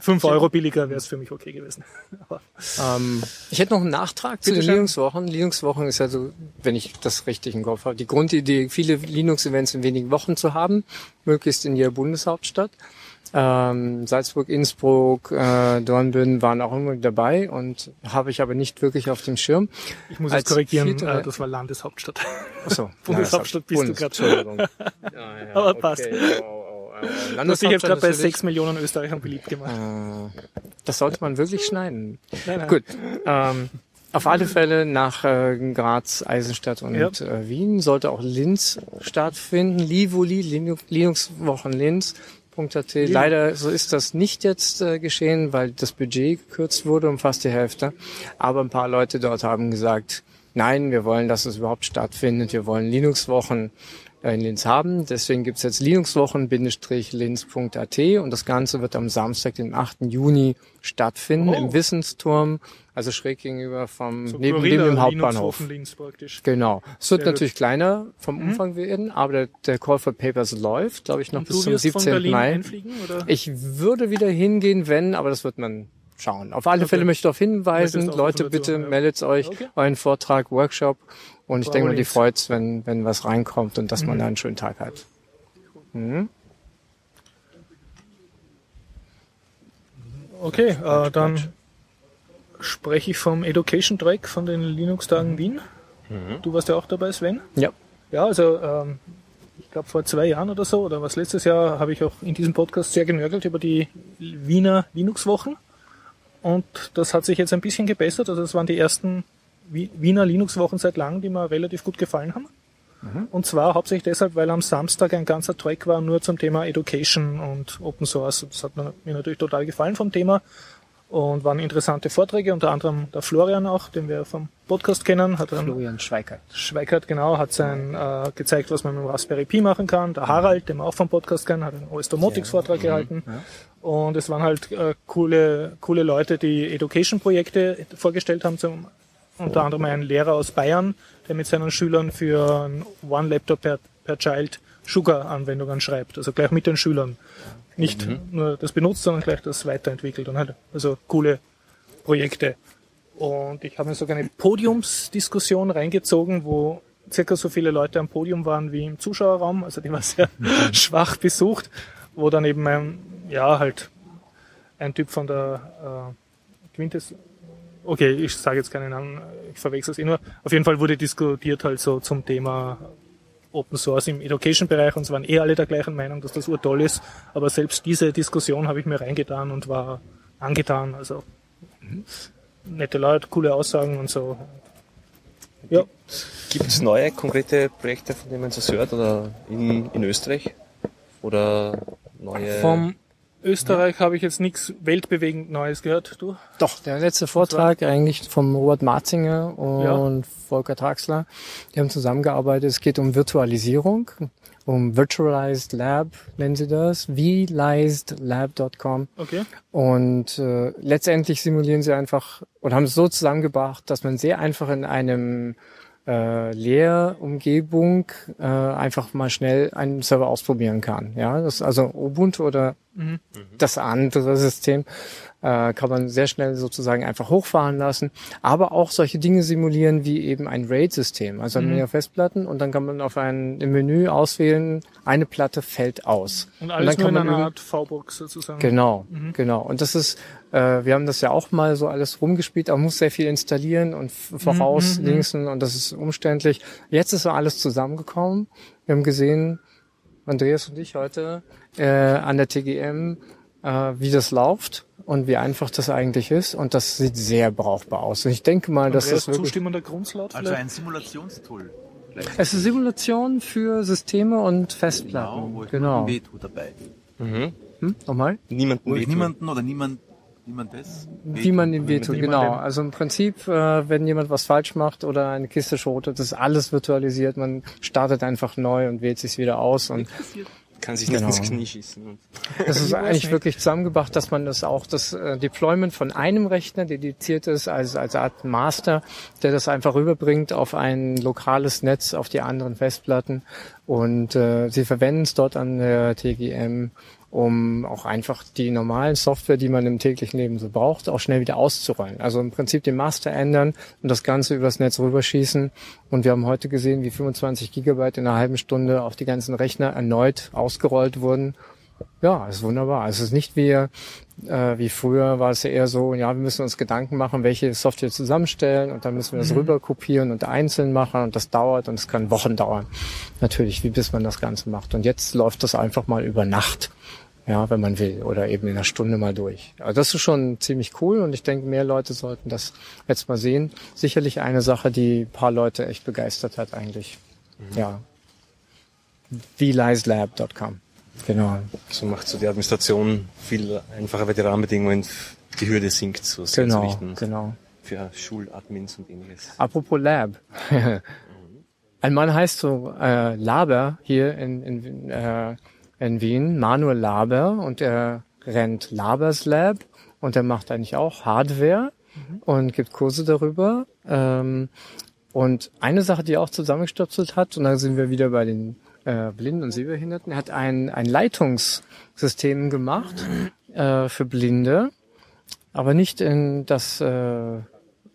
Fünf Euro billiger wäre es für mich okay gewesen. Aber Ähm, ich hätte noch einen Nachtrag zu den. Linux-Wochen. Linux-Wochen ist ja so, wenn ich das richtig im Kopf habe, die Grundidee, viele Linux-Events in wenigen Wochen zu haben, möglichst in jeder Bundeshauptstadt. Ähm, Salzburg, Innsbruck, äh, Dornbirn waren auch immer dabei und habe ich aber nicht wirklich auf dem Schirm. ich muss Als jetzt korrigieren, vierte- äh, das war Landeshauptstadt. Achso, Bundeshauptstadt bist du grad. Entschuldigung. Aber passt. Okay. Oh, oh, oh. Du hast dich jetzt gerade bei natürlich. sechs Millionen Österreichern beliebt gemacht. Äh, Das sollte man wirklich schneiden. Nein, nein. Gut. Ähm, auf alle Fälle nach äh, Graz, Eisenstadt und Ja. äh, Wien sollte auch Linz stattfinden. Livoli, Linux, Linux-Wochen Linz. Leider so ist das nicht jetzt äh, geschehen, weil das Budget gekürzt wurde um fast die Hälfte. Aber ein paar Leute dort haben gesagt, nein, wir wollen, dass es überhaupt stattfindet. Wir wollen Linux-Wochen äh, in Linz haben. Deswegen gibt's jetzt Linux-Wochen-linz.at und das Ganze wird am Samstag, den 8. Juni stattfinden Oh. im Wissensturm, also schräg gegenüber vom So neben, neben dem Hauptbahnhof. Wochenlinks praktisch. Genau. Es wird Sehr gut. natürlich kleiner vom Umfang werden, aber der, der Call for Papers läuft, glaube ich, noch Und bis zum wirst von 17. Berlin Mai. Ich würde wieder hingehen, wenn, aber das wird man schauen. Auf alle Okay. Fälle möchte ich darauf hinweisen, Leute, bitte ja. meldet euch, Okay. euren Vortrag, Workshop. Und ich denke mal, die freut's, wenn, wenn was reinkommt und dass Mhm. man da einen schönen Tag hat. Mhm. Okay, äh, dann spreche ich vom Education Track von den Linux-Tagen Wien. Du warst ja auch dabei, Sven. Ja. Ja, also ähm, ich glaube vor zwei Jahren oder so, oder was letztes Jahr, habe ich auch in diesem Podcast sehr genörgelt über die Wiener Linux-Wochen. Und das hat sich jetzt ein bisschen gebessert. Also es waren die ersten Wi- Wiener Linux-Wochen seit langem, die mir relativ gut gefallen haben. Und zwar hauptsächlich deshalb, weil am Samstag ein ganzer Track war nur zum Thema Education und Open Source. Das hat mir, natürlich total gefallen vom Thema und waren interessante Vorträge, unter anderem der Florian auch, den wir vom Podcast kennen, hat Florian Schweikert. Schweikert, genau, hat sein, äh, gezeigt, was man mit dem Raspberry Pi machen kann. Der Harald, den wir auch vom Podcast kennen, hat einen OS Domotics Vortrag gehalten. Und es waren halt äh, coole, coole Leute, die Education-Projekte vorgestellt haben, zum, unter anderem ein Lehrer aus Bayern, der mit seinen Schülern für ein One Laptop per, per Child Sugar-Anwendungen schreibt, also gleich mit den Schülern. Nicht nur das benutzt, sondern gleich das weiterentwickelt und halt, also coole Projekte. Und ich habe mir sogar eine Podiumsdiskussion reingezogen, wo circa so viele Leute am Podium waren wie im Zuschauerraum, also die war sehr schwach besucht, wo dann eben ein, ja, halt ein Typ von der äh, Quintes, okay, ich sage jetzt keinen Namen, ich verwechsel es eh nur, auf jeden Fall wurde diskutiert halt so zum Thema Open Source im Education-Bereich und es waren eh alle der gleichen Meinung, dass das urtoll ist, aber selbst diese Diskussion habe ich mir reingetan und war angetan, also nette Leute, coole Aussagen und so. Ja, Gibt es neue konkrete Projekte, von denen man das hört, oder in, in Österreich? Oder neue... vom Österreich habe ich jetzt nichts weltbewegend Neues gehört, du? Doch, der letzte Vortrag eigentlich vom Robert Marzinger und Volker Traxler. Die haben zusammengearbeitet. Es geht um Virtualisierung, um Virtualized Lab nennen sie das, vlisedlab.com. Okay. Und äh, letztendlich simulieren sie einfach und haben es so zusammengebracht, dass man sehr einfach in einem äh, Lehrumgebung äh, einfach mal schnell einen Server ausprobieren kann. Ja, das also Ubuntu oder das andere System äh, kann man sehr schnell sozusagen einfach hochfahren lassen, aber auch solche Dinge simulieren wie eben ein RAID-System, also mhm. Festplatten und dann kann man auf ein im Menü auswählen, eine Platte fällt aus. Und alles dann nur in kann man einer Art V-Box sozusagen. Genau, genau. Und das ist, äh, wir haben das ja auch mal so alles rumgespielt, aber man muss sehr viel installieren und f- vorauslinksen und das ist umständlich. Jetzt ist so alles zusammengekommen. Wir haben gesehen, Andreas und ich heute äh, an der TGM, äh, wie das läuft und wie einfach das eigentlich ist. Und das sieht sehr brauchbar aus. Und ich denke mal, dass Andreas, das wirklich... zustimmender Grundslaut Also ein Simulationstool. Es ist Simulation für Systeme und Genau, Festplatten. wo ich Genau. genau. wehtue dabei. Mhm. Hm? Nochmal? Niemanden wehtun. niemanden oder niemand Wie man das? Wie man den wehtut, Wie man genau. Also im Prinzip, äh, wenn jemand was falsch macht oder eine Kiste schrotet, ist alles virtualisiert. Man startet einfach neu und wählt sich wieder aus. Und Kann sich nicht Genau. ins Knie schießen. das ist eigentlich wirklich zusammengebracht, dass man das auch das äh, Deployment von einem Rechner dediziert ist, als, als Art Master, der das einfach rüberbringt auf ein lokales Netz, auf die anderen Festplatten. Und äh, sie verwenden es dort an der TGM, um auch einfach die normalen Software, die man im täglichen Leben so braucht, auch schnell wieder auszurollen. Also im Prinzip den Master ändern und das Ganze übers Netz rüberschießen. Und wir haben heute gesehen, wie 25 Gigabyte in einer halben Stunde auf die ganzen Rechner erneut ausgerollt wurden. Ja, ist wunderbar. Es ist nicht wie, äh, wie früher war es ja eher so, ja, wir müssen uns Gedanken machen, welche Software zusammenstellen und dann müssen wir das rüber kopieren und einzeln machen und das dauert und es kann Wochen dauern. Natürlich, wie bis man das Ganze macht. Und jetzt läuft das einfach mal über Nacht. Ja, wenn man will, oder eben in einer Stunde mal durch. Also das ist schon ziemlich cool und ich denke, mehr Leute sollten das jetzt mal sehen. Sicherlich eine Sache, die ein paar Leute echt begeistert hat eigentlich. Ja. vliselab.com. Genau. So macht so die Administration viel einfacher, weil die Rahmenbedingungen, die Hürde sinkt, so sehr zu Genau, richten. genau. Für Schuladmins und ähnliches. Apropos Lab. Ein Mann heißt so äh, Laber hier in, in, äh, in Wien, Manuel Laber, und er rennt Labers Lab und er macht eigentlich auch Hardware und gibt Kurse darüber. Ähm, und eine Sache, die er auch zusammengestopselt hat, und da sind wir wieder bei den äh, Blinden und Sehbehinderten, er hat ein, ein Leitungssystem gemacht äh, für Blinde, aber nicht in das äh,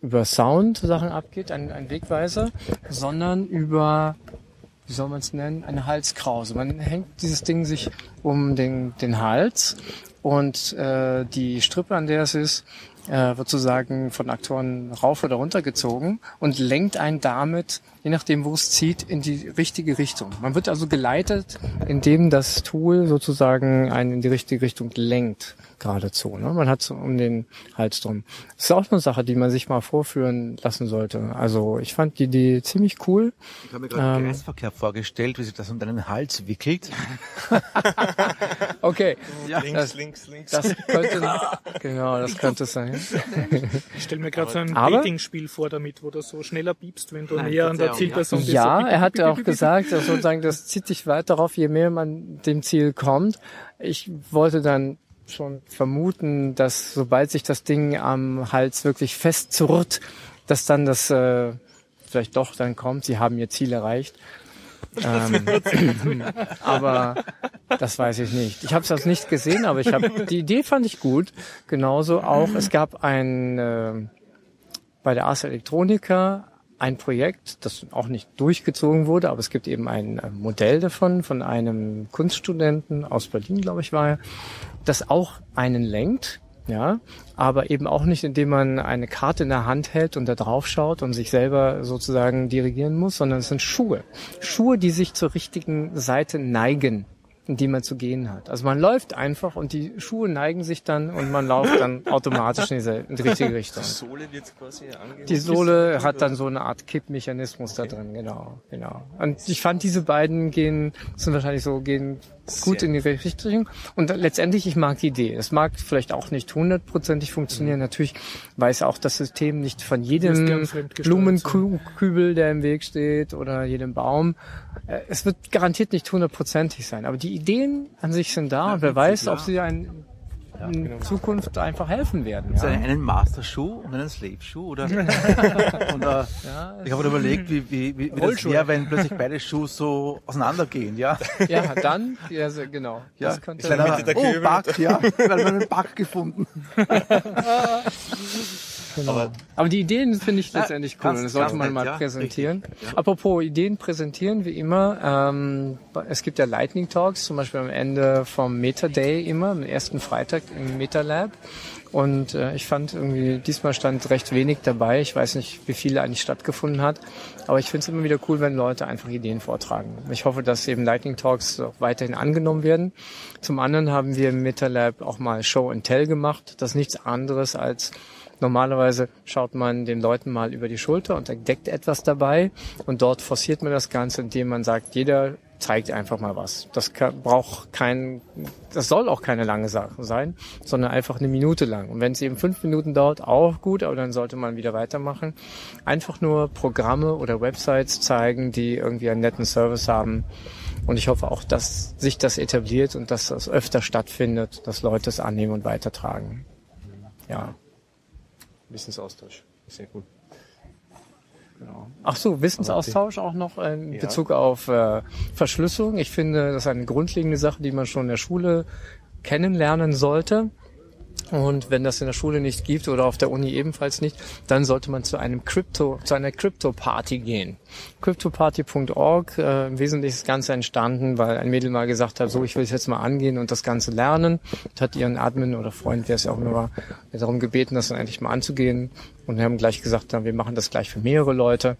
über Sound Sachen abgeht, ein, ein Wegweiser, sondern über, wie soll man es nennen, eine Halskrause. Man hängt dieses Ding sich um den, den Hals und äh, die Strippe, an der es ist, äh, wird sozusagen von Aktoren rauf oder runter gezogen und lenkt einen damit, je nachdem wo es zieht, in die richtige Richtung. Man wird also geleitet, indem das Tool sozusagen einen in die richtige Richtung lenkt geradezu. Ne? Man hat so um den Hals drum. Das ist auch eine Sache, die man sich mal vorführen lassen sollte. Also ich fand die Idee ziemlich cool. Ich habe mir gerade Ähm. Kreisverkehr vorgestellt, wie sich das um deinen Hals wickelt. Okay, Links, Das- links, links. das könnte, genau, das könnte sein. Ich stelle mir gerade so ein Dating-Spiel vor damit, wo du so schneller piepst, wenn du näher an der Verzeihung, Zielperson bist. Ja, So, er hat ja auch gesagt, dass sozusagen das zieht sich weit darauf, je mehr man dem Ziel kommt. Ich wollte dann schon vermuten, dass sobald sich das Ding am Hals wirklich fest zurrt, dass dann das äh, vielleicht doch dann kommt, sie haben ihr Ziel erreicht. Ähm, aber das weiß ich nicht. Ich habe es also nicht gesehen, aber ich habe die Idee fand ich gut. Genauso auch. Es gab ein äh, bei der Ars Electronica ein Projekt, das auch nicht durchgezogen wurde, aber es gibt eben ein äh, Modell davon von einem Kunststudenten aus Berlin, glaube ich, war er, das auch einen lenkt, ja, aber eben auch nicht, indem man eine Karte in der Hand hält und da drauf schaut und sich selber sozusagen dirigieren muss, sondern es sind Schuhe. Schuhe, die sich zur richtigen Seite neigen, die man zu gehen hat. Also man läuft einfach und die Schuhe neigen sich dann und man läuft dann automatisch in, diese, in die richtige Richtung. Die Sohle wird quasi angehoben. Die Sohle hat dann so eine Art Kippmechanismus da drin, genau, genau. Und ich fand diese beiden gehen, sind wahrscheinlich so, gehen gut Sehr in die Richtung. Und letztendlich, ich mag die Idee. Es mag vielleicht auch nicht hundertprozentig funktionieren. Natürlich weiß auch das System nicht von jedem Blumenkübel, der im Weg steht oder jedem Baum. Äh, Es wird garantiert nicht hundertprozentig sein. Aber die Ideen an sich sind da und wer weiß, ob sie ein, in Zukunft einfach helfen werden. Ja. einen, einen Master-Schuh und einen Slave-Schuh? Oder? und, äh, ich habe überlegt, wie, wie, wie, wie das wäre, wenn plötzlich beide Schuhe so auseinandergehen, ja? Ja, dann, ja, so, genau. ja. Das könnte, Kleiner, Mitte der oh. Bug, ja. Wir haben einen Bug gefunden. genau. Aber die Ideen finde ich letztendlich cool das sollte man mal ja, präsentieren. Apropos Ideen präsentieren, wie immer, ähm, es gibt ja Lightning Talks, zum Beispiel am Ende vom Meta Day immer, am ersten Freitag im Meta Lab. Und äh, ich fand irgendwie, diesmal stand recht wenig dabei. Ich weiß nicht, wie viel eigentlich stattgefunden hat. Aber ich finde es immer wieder cool, wenn Leute einfach Ideen vortragen. Ich hoffe, dass eben Lightning Talks auch weiterhin angenommen werden. Zum anderen haben wir im MetaLab auch mal Show and Tell gemacht. Das ist nichts anderes als Normalerweise schaut man den Leuten mal über die Schulter und entdeckt etwas dabei und dort forciert man das Ganze, indem man sagt, jeder zeigt einfach mal was. Das kann, braucht kein, das soll auch keine lange Sache sein, sondern einfach eine Minute lang. Und wenn es eben fünf Minuten dauert, auch gut, aber dann sollte man wieder weitermachen. Einfach nur Programme oder Websites zeigen, die irgendwie einen netten Service haben. Und ich hoffe auch, dass sich das etabliert und dass das öfter stattfindet, dass Leute es annehmen und weitertragen. Ja. Wissensaustausch. Sehr gut. Genau. Ach so, Wissensaustausch auch noch in Bezug auf äh, Verschlüsselung. Ich finde, das ist eine grundlegende Sache, die man schon in der Schule kennenlernen sollte. Und wenn das in der Schule nicht gibt oder auf der Uni ebenfalls nicht, dann sollte man zu einem Crypto, zu einer Crypto-Party gehen. Cryptoparty.org, äh, im Wesentlichen ist das Ganze entstanden, weil ein Mädel mal gesagt hat, so, ich will es jetzt mal angehen und das Ganze lernen. Und hat ihren Admin oder Freund, wer es ja auch immer war, darum gebeten, das dann endlich mal anzugehen. Und wir haben gleich gesagt, na, wir machen das gleich für mehrere Leute.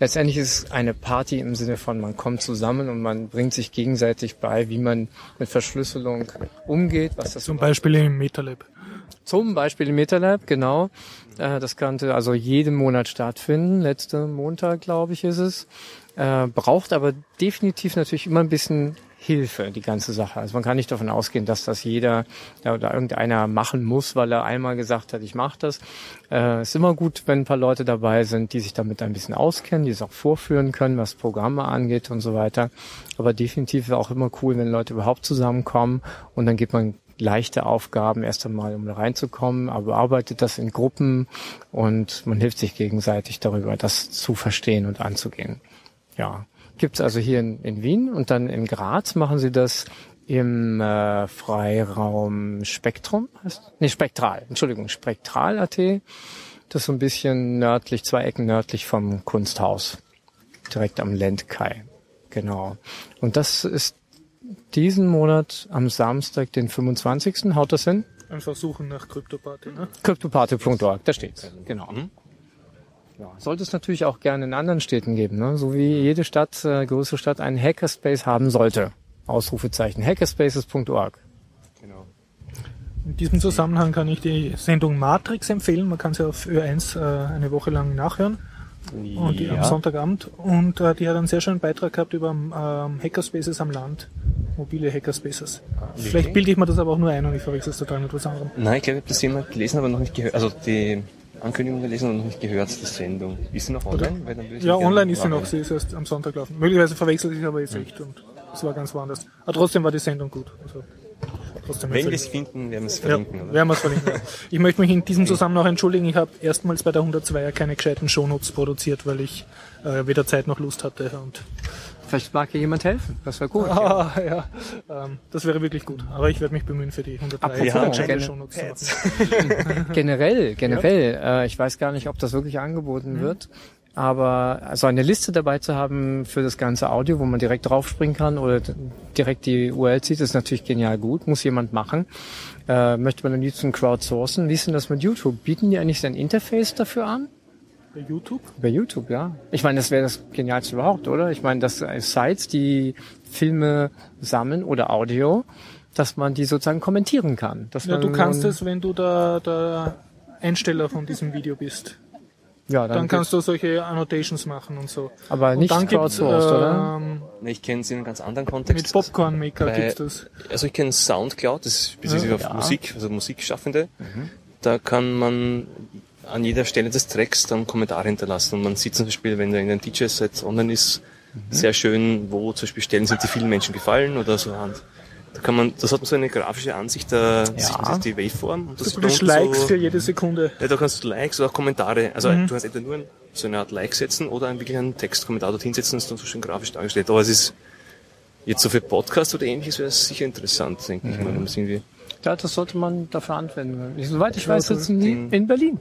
Letztendlich ist es eine Party im Sinne von, man kommt zusammen und man bringt sich gegenseitig bei, wie man mit Verschlüsselung umgeht, was das Zum Beispiel im MetaLab. zum Beispiel im MetaLab, genau. Äh, Das könnte also jeden Monat stattfinden. Letzte Montag, glaube ich, ist es. Äh, Braucht aber definitiv natürlich immer ein bisschen Hilfe, die ganze Sache. Also man kann nicht davon ausgehen, dass das jeder oder irgendeiner machen muss, weil er einmal gesagt hat, ich mache das. Äh, ist immer gut, wenn ein paar Leute dabei sind, die sich damit ein bisschen auskennen, die es auch vorführen können, was Programme angeht und so weiter. Aber definitiv ist auch immer cool, wenn Leute überhaupt zusammenkommen und dann gibt man leichte Aufgaben erst einmal, um da reinzukommen, aber arbeitet das in Gruppen und man hilft sich gegenseitig darüber, das zu verstehen und anzugehen. Ja, gibt's also hier in, in Wien und dann in Graz machen sie das im äh, Freiraum Spektrum, heißt, nee, Spektral, Entschuldigung, Spektral.at. Das ist so ein bisschen nördlich, zwei Ecken nördlich vom Kunsthaus, direkt am Lendkai. Genau. Und das ist diesen Monat am Samstag, den 25. Haut das hin? Einfach suchen nach CryptoParty, ne? Cryptoparty.org, da steht's. Genau. Ja, sollte es natürlich auch gerne in anderen Städten geben, ne? so wie jede Stadt, äh, größere Stadt einen Hackerspace haben sollte. Ausrufezeichen. Hackerspaces.org. Genau. In diesem Zusammenhang kann ich die Sendung Matrix empfehlen. Man kann sie auf Ö1 äh, eine Woche lang nachhören. Und die am Sonntagabend. Und äh, die hat einen sehr schönen Beitrag gehabt über ähm, Hackerspaces am Land. Mobile Hackerspaces. Vielleicht bilde ich mir das aber auch nur ein und ich verwechsel es total mit was anderem. Nein, ich glaube, ich habe das jemand gelesen, aber noch nicht gehört. Also die Ankündigung gelesen und noch nicht gehört, die Sendung. Ist sie noch online? Ich Ja, online ist sie noch, sie ist erst am Sonntag laufen. Möglicherweise verwechselt ich aber jetzt echt und es war ganz woanders. Aber trotzdem war die Sendung gut. Also, Wenn wir es finden, werden wir es Ja, verlinken, oder? werden wir es verlinken. ja. Ich möchte mich in diesem Zusammenhang entschuldigen. Ich habe erstmals bei der 102er keine gescheiten Shownotes produziert, weil ich äh, weder Zeit noch Lust hatte. Und Vielleicht mag hier jemand helfen. Das wäre gut. ah, ja, ähm, das wäre wirklich gut. Aber ich werde mich bemühen für die 103 Apropos, ja, zu machen. generell, generell. Äh, ich weiß gar nicht, ob das wirklich angeboten wird. Aber also eine Liste dabei zu haben für das ganze Audio, wo man direkt draufspringen kann oder direkt die URL zieht, ist natürlich genial gut. Muss jemand machen. Äh, möchte man am liebsten crowdsourcen. Wie ist denn das mit YouTube? Bieten die eigentlich ein Interface dafür an? Bei YouTube? Über YouTube, ja. Ich meine, das wäre das Genialste überhaupt, oder? Ich meine, dass äh, Sites, die Filme sammeln oder Audio, dass man die sozusagen kommentieren kann. Dass Ja, man du kannst es, wenn du der, der Einsteller von diesem Video bist. ja, Dann kannst du solche Annotations machen und so. aber Und nicht dann crowdsourced, oder? ähm, Nee, Ich kenne es in einem ganz anderen mit Kontext. Popcorn Maker Bei- gibt's das. Also ich kenne Soundcloud, das ist spezifisch auf Musik, also Musikschaffende. Da kann man an jeder Stelle des Tracks dann Kommentare hinterlassen und man sieht zum Beispiel, wenn da in einem DJ-Set online ist, sehr schön, wo zum Beispiel Stellen sind, die vielen Menschen gefallen oder so. Und da kann man, das hat man so eine grafische Ansicht, da sieht man die Waveform und das Du unten Likes so, für jede Sekunde. ja, da kannst du Likes oder auch Kommentare, also du kannst entweder nur so eine Art Like setzen oder einen, wirklich einen Textkommentar dorthin setzen, das ist dann so schön grafisch dargestellt. Aber es ist jetzt so für Podcast oder ähnliches wäre es sicher interessant, denke ich mal, wenn man es irgendwie Ja, das sollte man dafür anwenden. Soweit ich weiß, sitzen die in Berlin.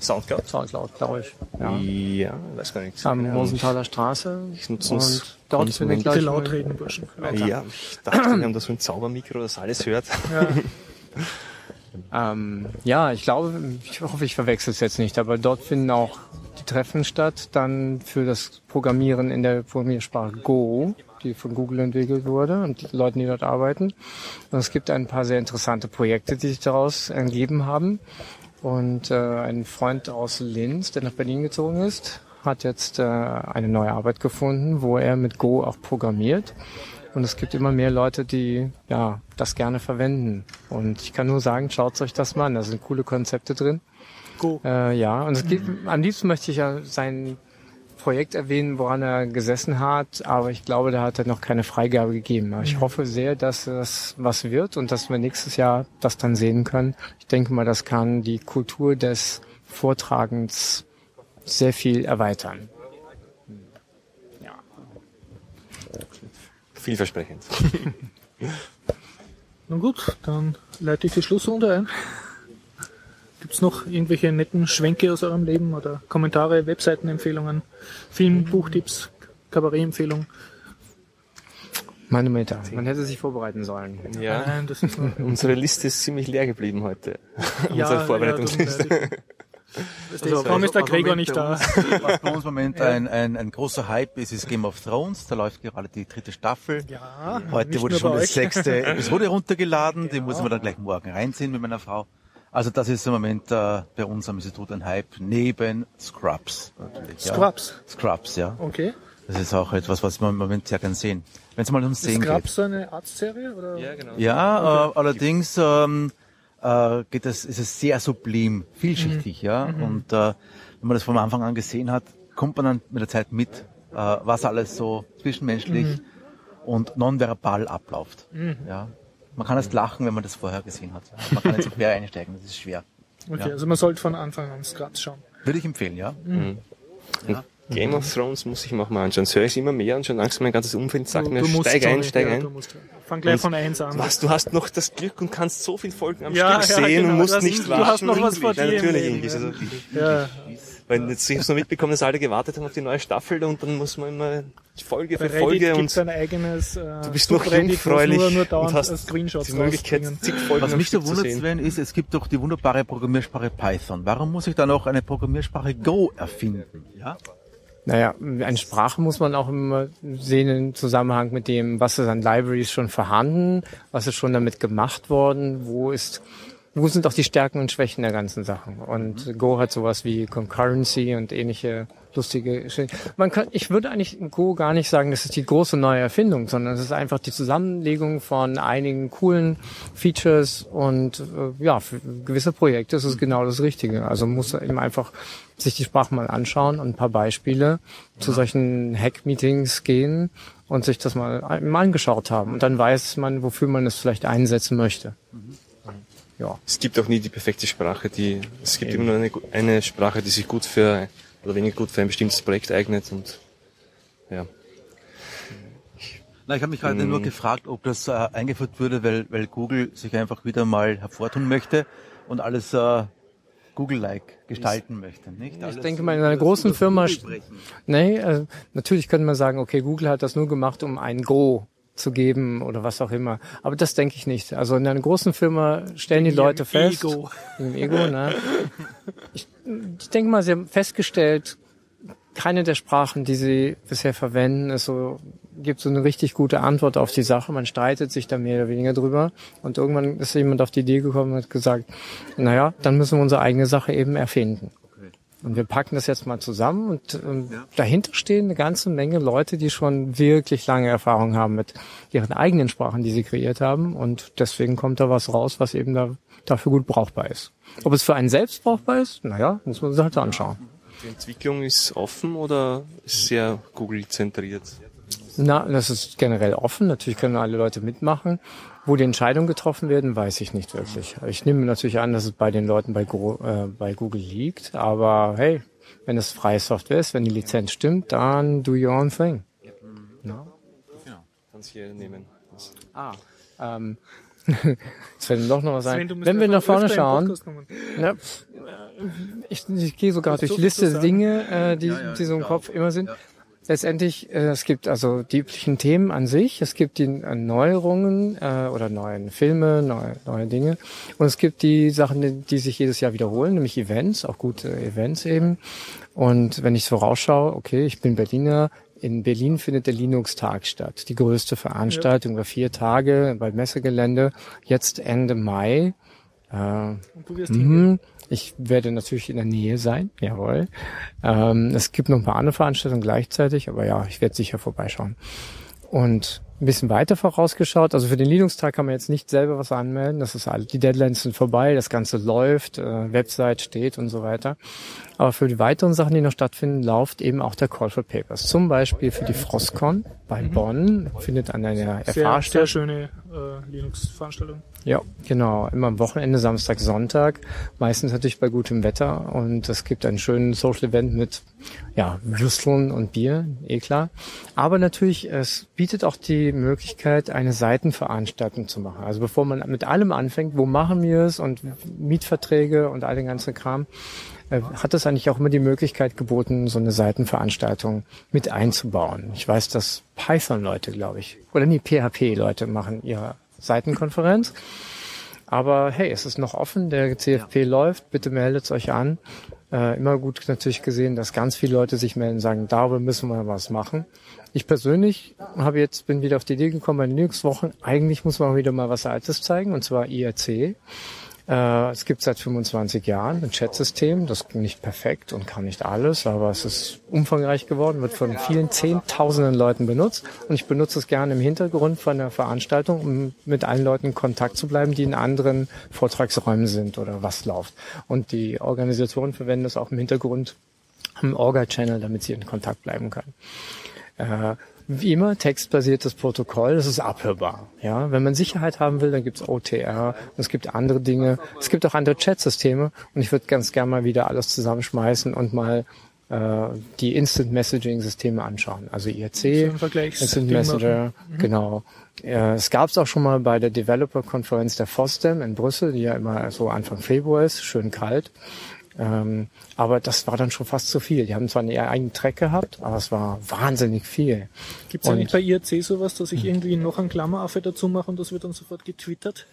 Soundcloud. Soundcloud, glaube ich. Ja. Ja, weiß gar nicht. Am. Rosenthaler Straße. Ich nutze uns Und dort finde ich Konsument. gleich laut mal- reden, Burschen. Ja, ich dachte, wir haben da so ein Zaubermikro, das alles hört. Ähm, ja, ich glaube, ich hoffe, ich verwechsel es jetzt nicht, aber dort finden auch die Treffen statt, dann für das Programmieren in der Programmiersprache Go, die von Google entwickelt wurde und die Leuten, die dort arbeiten. Und es gibt ein paar sehr interessante Projekte, die sich daraus ergeben haben. Und äh, ein Freund aus Linz, der nach Berlin gezogen ist, hat jetzt äh, eine neue Arbeit gefunden, wo er mit Go auch programmiert. Und es gibt immer mehr Leute, die ja das gerne verwenden. Und ich kann nur sagen, schaut euch das mal an. Da sind coole Konzepte drin. Go. Äh, ja, und es geht, am liebsten möchte ich ja sein Projekt erwähnen, woran er gesessen hat, aber ich glaube, da hat er noch keine Freigabe gegeben. Aber ich hoffe sehr, dass das was wird und dass wir nächstes Jahr das dann sehen können. Ich denke mal, das kann die Kultur des Vortragens sehr viel erweitern. Vielversprechend. Nun gut, dann leite ich die Schlussrunde ein. Gibt's noch irgendwelche netten Schwenke aus eurem Leben oder Kommentare, Webseitenempfehlungen, Film, Buchtipps, Kabarettempfehlungen? Manometer. Man hätte sich vorbereiten sollen. Ja, Nein, das ist unsere Liste ist ziemlich leer geblieben heute. Ja, unsere ja, Vorbereitungsliste. leid. Also, warum ist der was Gregor nicht da? Was bei uns im Moment ein, ein, ein großer Hype ist, ist Game of Thrones. Da läuft gerade die dritte Staffel. Ja, Heute wurde schon die sechste Episode runtergeladen. Die muss man dann gleich morgen reinziehen mit meiner Frau. Also das ist im Moment äh, bei uns am Institut ein Hype neben Scrubs. Natürlich, ja. Scrubs. Scrubs, ja. Okay. Das ist auch etwas, was wir im Moment sehr gern sehen. Wenn es mal ums Ist Sehen geht. Scrubs so eine Arztserie? Oder? Ja, genau. Ja, äh, allerdings ähm, äh, geht das, ist es sehr sublim, vielschichtig, ja. Und äh, wenn man das von Anfang an gesehen hat, kommt man dann mit der Zeit mit, äh, was alles so zwischenmenschlich und nonverbal abläuft. Ja. Man kann erst lachen, wenn man das vorher gesehen hat. Man kann nicht so quer einsteigen, das ist schwer. Okay, Ja. also man sollte von Anfang an Scrubs schauen. Würde ich empfehlen, ja. Game of Thrones muss ich mir auch mal anschauen. Das höre ich immer mehr und schon langsam mein ganzes Umfeld sagt mir, musst, steig ein, steig ja, ein. Du musst, fang gleich Und von eins an. Was, du hast noch das Glück und kannst so viele Folgen am Ja, Stück ja, sehen genau. und musst Du nicht du warten. hast noch was vor ja, dir im natürlich Leben, Englisch. Also, Ja, weil jetzt, ich habe so mitbekommen, dass alle gewartet haben auf die neue Staffel und dann muss man immer Folge bei für Reddit Folge und ein eigenes äh, du bist noch es jungfräulich nur, nur dauernd und hast äh, Screenshots die Möglichkeit, zig Folgen Was mich so zu wundert. Sven, ist, es gibt doch die wunderbare Programmiersprache Python. Warum muss ich dann auch eine Programmiersprache Go erfinden? Ja? Naja, eine Sprache muss man auch immer sehen im Zusammenhang mit dem, was ist an Libraries schon vorhanden, was ist schon damit gemacht worden, wo ist, wo sind auch die Stärken und Schwächen der ganzen Sachen. Und Go hat sowas wie Concurrency und ähnliche lustige Geschichten. Man kann, ich würde eigentlich Go gar nicht sagen, das ist die große neue Erfindung, sondern es ist einfach die Zusammenlegung von einigen coolen Features und äh, ja, für gewisse Projekte ist es genau das Richtige. Also man muss eben einfach sich die Sprache mal anschauen und ein paar Beispiele zu solchen Hack-Meetings gehen und sich das mal, mal angeschaut haben. Und dann weiß man, wofür man es vielleicht einsetzen möchte. Ja. Es gibt auch nie die perfekte Sprache, die, es gibt immer nur eine, eine Sprache, die sich gut für, oder weniger gut für ein bestimmtes Projekt eignet und, ja. Na, ich habe mich gerade nur gefragt, ob das äh, eingeführt würde, weil, weil Google sich einfach wieder mal hervortun möchte und alles äh, Google-like gestalten möchte, nicht? Ich denke mal, in einer großen Firma, nee, äh, natürlich könnte man sagen, okay, Google hat das nur gemacht, um ein Go zu geben oder was auch immer. Aber das denke ich nicht. Also in einer großen Firma stellen die Leute fest, Ego. im Ego, ne? Ich, ich denke mal, sie haben festgestellt, keine der Sprachen, die sie bisher verwenden, ist so, gibt so eine richtig gute Antwort auf die Sache. Man streitet sich da mehr oder weniger drüber. Und irgendwann ist jemand auf die Idee gekommen und hat gesagt, naja, dann müssen wir unsere eigene Sache eben erfinden. Und wir packen das jetzt mal zusammen und ähm, dahinter stehen eine ganze Menge Leute, die schon wirklich lange Erfahrung haben mit ihren eigenen Sprachen, die sie kreiert haben. Und deswegen kommt da was raus, was eben da, dafür gut brauchbar ist. Ob es für einen selbst brauchbar ist, naja, muss man sich halt anschauen. Die Entwicklung ist offen oder ist sehr Google-zentriert? Na, das ist generell offen. Natürlich können alle Leute mitmachen. Wo die Entscheidungen getroffen werden, weiß ich nicht wirklich. Ich nehme natürlich an, dass es bei den Leuten bei, Go, äh, bei Google liegt. Aber hey, wenn es freie Software ist, wenn die Lizenz stimmt, dann do your own thing. Kannst hier nehmen. Das- Ah. Ähm, mir doch noch was ein. Sven, wenn wir nach vorne schauen. Ja, ich, ich gehe sogar durch die Liste? Dinge, äh, die, die so im Kopf immer sind. Letztendlich, äh, es gibt also die üblichen Themen an sich, es gibt die Erneuerungen äh, oder neuen Filme, neue, neue Dinge. Und es gibt die Sachen, die, die sich jedes Jahr wiederholen, nämlich Events, auch gute Events eben. Und wenn ich so rausschaue, okay, ich bin Berliner, in Berlin findet der Linux-Tag statt, die größte Veranstaltung über vier Tage beim Messegelände, jetzt Ende Mai. Äh, Und du wirst. Ich werde natürlich in der Nähe sein, jawohl. Ähm, es gibt noch ein paar andere Veranstaltungen gleichzeitig, aber ja, ich werde sicher vorbeischauen. Und ein bisschen weiter vorausgeschaut, also für den Linux-Tag kann man jetzt nicht selber was anmelden, das ist alles, die Deadlines sind vorbei, das Ganze läuft, äh, Website steht und so weiter. Aber für die weiteren Sachen, die noch stattfinden, läuft eben auch der Call for Papers. Zum Beispiel für die Frostcon bei Bonn, findet an einer FH Sehr, statt. sehr schöne äh, Linux-Veranstaltung. Ja, genau. Immer am Wochenende, Samstag, Sonntag. Meistens natürlich bei gutem Wetter. Und es gibt einen schönen Social Event mit, ja, Würsteln und Bier, eh klar. Aber natürlich, es bietet auch die Möglichkeit, eine Seitenveranstaltung zu machen. Also bevor man mit allem anfängt, wo machen wir es und Mietverträge und all den ganzen Kram, äh, hat es eigentlich auch immer die Möglichkeit geboten, so eine Seitenveranstaltung mit einzubauen. Ich weiß, dass Python-Leute, glaube ich, oder nee, PHP-Leute machen ihre Seitenkonferenz. Aber hey, es ist noch offen, der CFP läuft, bitte meldet euch an. Äh, immer gut natürlich gesehen, dass ganz viele Leute sich melden und sagen, darüber müssen wir was machen. Ich persönlich habe jetzt, bin wieder auf die Idee gekommen, bei den Linux-Wochen, eigentlich muss man wieder mal was Altes zeigen, und zwar IRC. Äh, es gibt seit 25 Jahren ein Chatsystem, das nicht perfekt und kann nicht alles, aber es ist umfangreich geworden, wird von vielen Zehntausenden Leuten benutzt und ich benutze es gerne im Hintergrund von der Veranstaltung, um mit allen Leuten in Kontakt zu bleiben, die in anderen Vortragsräumen sind oder was läuft. Und die Organisatoren verwenden es auch im Hintergrund am Orga-Channel, damit sie in Kontakt bleiben können. Äh, wie immer, textbasiertes Protokoll, das ist abhörbar. Ja, wenn man Sicherheit haben will, dann gibt's OTR, und es gibt andere Dinge, es gibt auch andere Chatsysteme und ich würde ganz gerne mal wieder alles zusammenschmeißen und mal äh, die Instant Messaging Systeme anschauen. Also IRC, Instant Messenger, genau. Äh, es gab es auch schon mal bei der Developer-Konferenz der FOSDEM in Brüssel, die ja immer so Anfang Februar ist, schön kalt. Ähm, aber das war dann schon fast zu viel. Die haben zwar einen eigenen Track gehabt, aber es war wahnsinnig viel. Gibt es eigentlich bei IRC sowas, dass ich irgendwie noch einen Klammeraffe dazu mache und das wird dann sofort getwittert?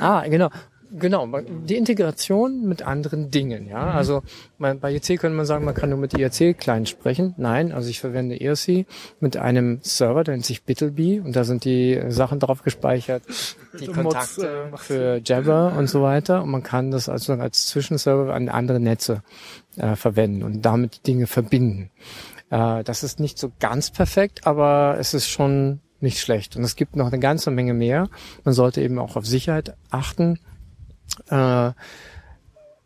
Ah, genau. Genau, die Integration mit anderen Dingen, ja. Also man, bei IRC könnte man sagen, man kann nur mit IRC-Client sprechen. Nein, also ich verwende IRC mit einem Server, der nennt sich Bittlebee und da sind die Sachen drauf gespeichert, die Mods, Kontakte äh, macht für Jabber und so weiter. Und man kann das also als Zwischenserver an andere Netze äh, verwenden und damit Dinge verbinden. Äh, das ist nicht so ganz perfekt, aber es ist schon nicht schlecht. Und es gibt noch eine ganze Menge mehr. Man sollte eben auch auf Sicherheit achten. Äh,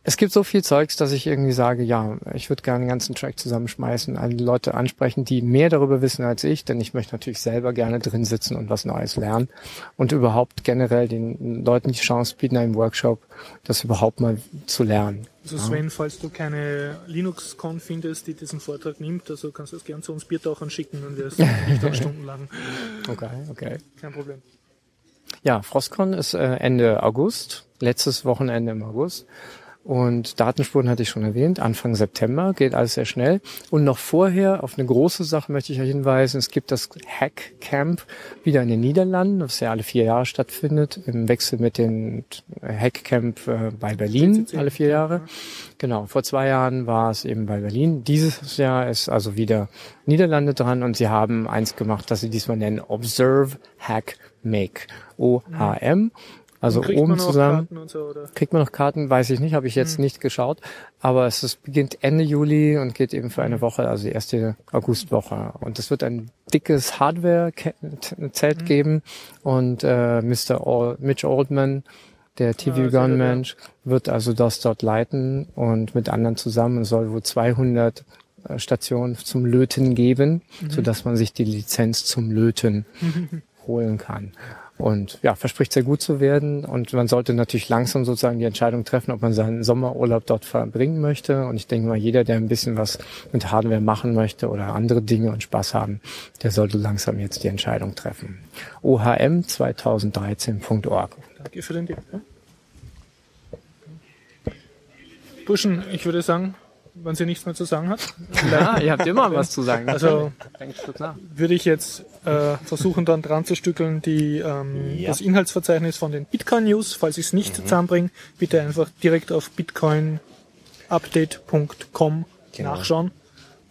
es gibt so viel Zeugs, dass ich irgendwie sage, ja, ich würde gerne den ganzen Track zusammenschmeißen, alle Leute ansprechen, die mehr darüber wissen als ich, denn ich möchte natürlich selber gerne drin sitzen und was Neues lernen und überhaupt generell den Leuten die Chance bieten, einen Workshop, das überhaupt mal zu lernen. Also Sven, falls du keine Linux-Con findest, die diesen Vortrag nimmt, also kannst du es gern zu uns Biertauchern schicken und wir es nicht auch stundenlang. Okay, okay. Kein Problem. Ja, Frostcon ist äh, Ende August, letztes Wochenende im August. Und Datenspuren hatte ich schon erwähnt, Anfang September, geht alles sehr schnell. Und noch vorher, auf eine große Sache möchte ich euch hinweisen, es gibt das Hack Camp wieder in den Niederlanden, das ja alle vier Jahre stattfindet, im Wechsel mit dem Hack Camp äh, bei Berlin, alle vier Jahre. Genau, vor zwei Jahren war es eben bei Berlin. Dieses Jahr ist also wieder Niederlande dran und sie haben eins gemacht, das sie diesmal nennen Observe, Hack, Make. O-H-M. Also oben zusammen. So? Kriegt man noch Karten? Weiß ich nicht, habe ich jetzt nicht geschaut. Aber es ist, beginnt Ende Juli und geht eben für eine Woche, also die erste Augustwoche. Und es wird ein dickes Hardware-Zelt geben und äh, Mr. Al Mitch Oldman, der TV sehr Gun. Mensch, wird also das dort leiten und mit anderen zusammen soll wohl 200 äh, Stationen zum Löten geben, so dass man sich die Lizenz zum Löten holen kann. Und ja, verspricht sehr gut zu werden. Und man sollte natürlich langsam sozusagen die Entscheidung treffen, ob man seinen Sommerurlaub dort verbringen möchte. Und ich denke mal, jeder, der ein bisschen was mit Hardware machen möchte oder andere Dinge und Spaß haben, der sollte langsam jetzt die Entscheidung treffen. ohm2013.org. Danke für den Tipp. Ja? Burschen, ich würde sagen, wenn sie nichts mehr zu sagen hat, Ja, ihr habt immer was zu sagen. also würde ich jetzt äh, versuchen dann dran zu stückeln, die, ähm, das Inhaltsverzeichnis von den Bitcoin News, falls ich es nicht zusammenbringe, bitte einfach direkt auf bitcoinupdate.com nachschauen.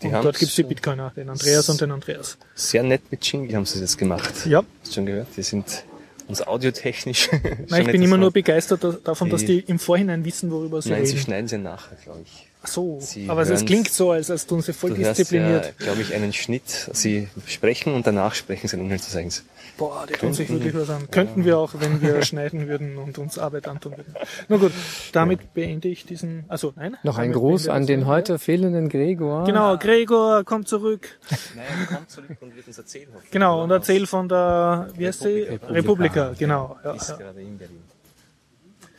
Die und dort gibt's die Bitcoiner, den Andreas und den Andreas. Sehr nett mit Jingle haben sie das gemacht. Ja, Hast du schon gehört? Die sind uns audiotechnisch. Nein, ich bin immer nur begeistert da- davon, dass die im Vorhinein wissen, worüber sie Nein, sie reden. schneiden sie nachher, glaube ich. Ach so, Sie aber es klingt so, als, als tun sie voll Du hörst diszipliniert. ja, glaube ich, einen Schnitt. Sie sprechen und danach sprechen sie des Eigens. Boah, die tun sich wirklich was an. Könnten wir auch, wenn wir schneiden würden und uns Arbeit antun würden. Na gut, damit beende ich diesen, also nein. Noch ein Gruß an den heute fehlenden Gregor. Genau, Gregor, komm zurück. Nein, kommt zurück und wird uns erzählen. hoffentlich. Genau, und erzähl von der, wie heißt sie? Republika. Republika, genau. Ja, Ist ja. gerade in Berlin.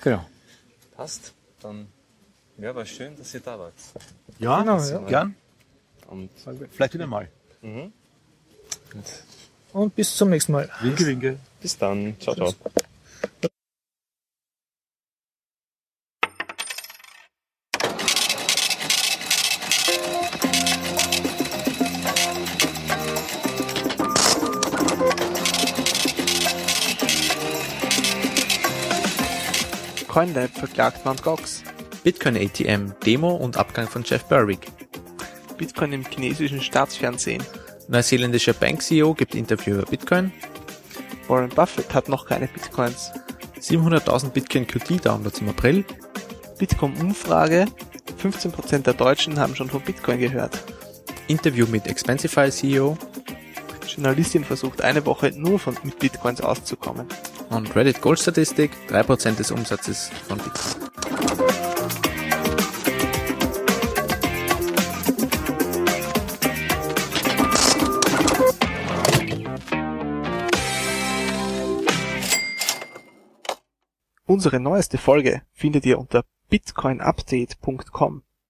Genau. Passt. Dann, ja, war schön, dass ihr da wart. Ja, Genau, ja. gern. Und, Vielleicht wieder mal. und Und bis zum nächsten Mal. Winke, winke. bis dann. Ciao, ciao. CoinLab verklagt Mt. Gox. Bitcoin ATM, Demo und Abgang von Jeff Berwick. Bitcoin im chinesischen Staatsfernsehen. Neuseeländischer Bank-CEO gibt Interview über Bitcoin. Warren Buffett hat noch keine Bitcoins. 700.000 Bitcoin QT-Downloads im April. Bitcoin-Umfrage. 15% der Deutschen haben schon von Bitcoin gehört. Interview mit Expensify CEO. Journalistin versucht eine Woche nur von, mit Bitcoins auszukommen. Und Reddit Gold-Statistik, 3% des Umsatzes von Bitcoin. Unsere neueste Folge findet ihr unter bitcoinupdate.com.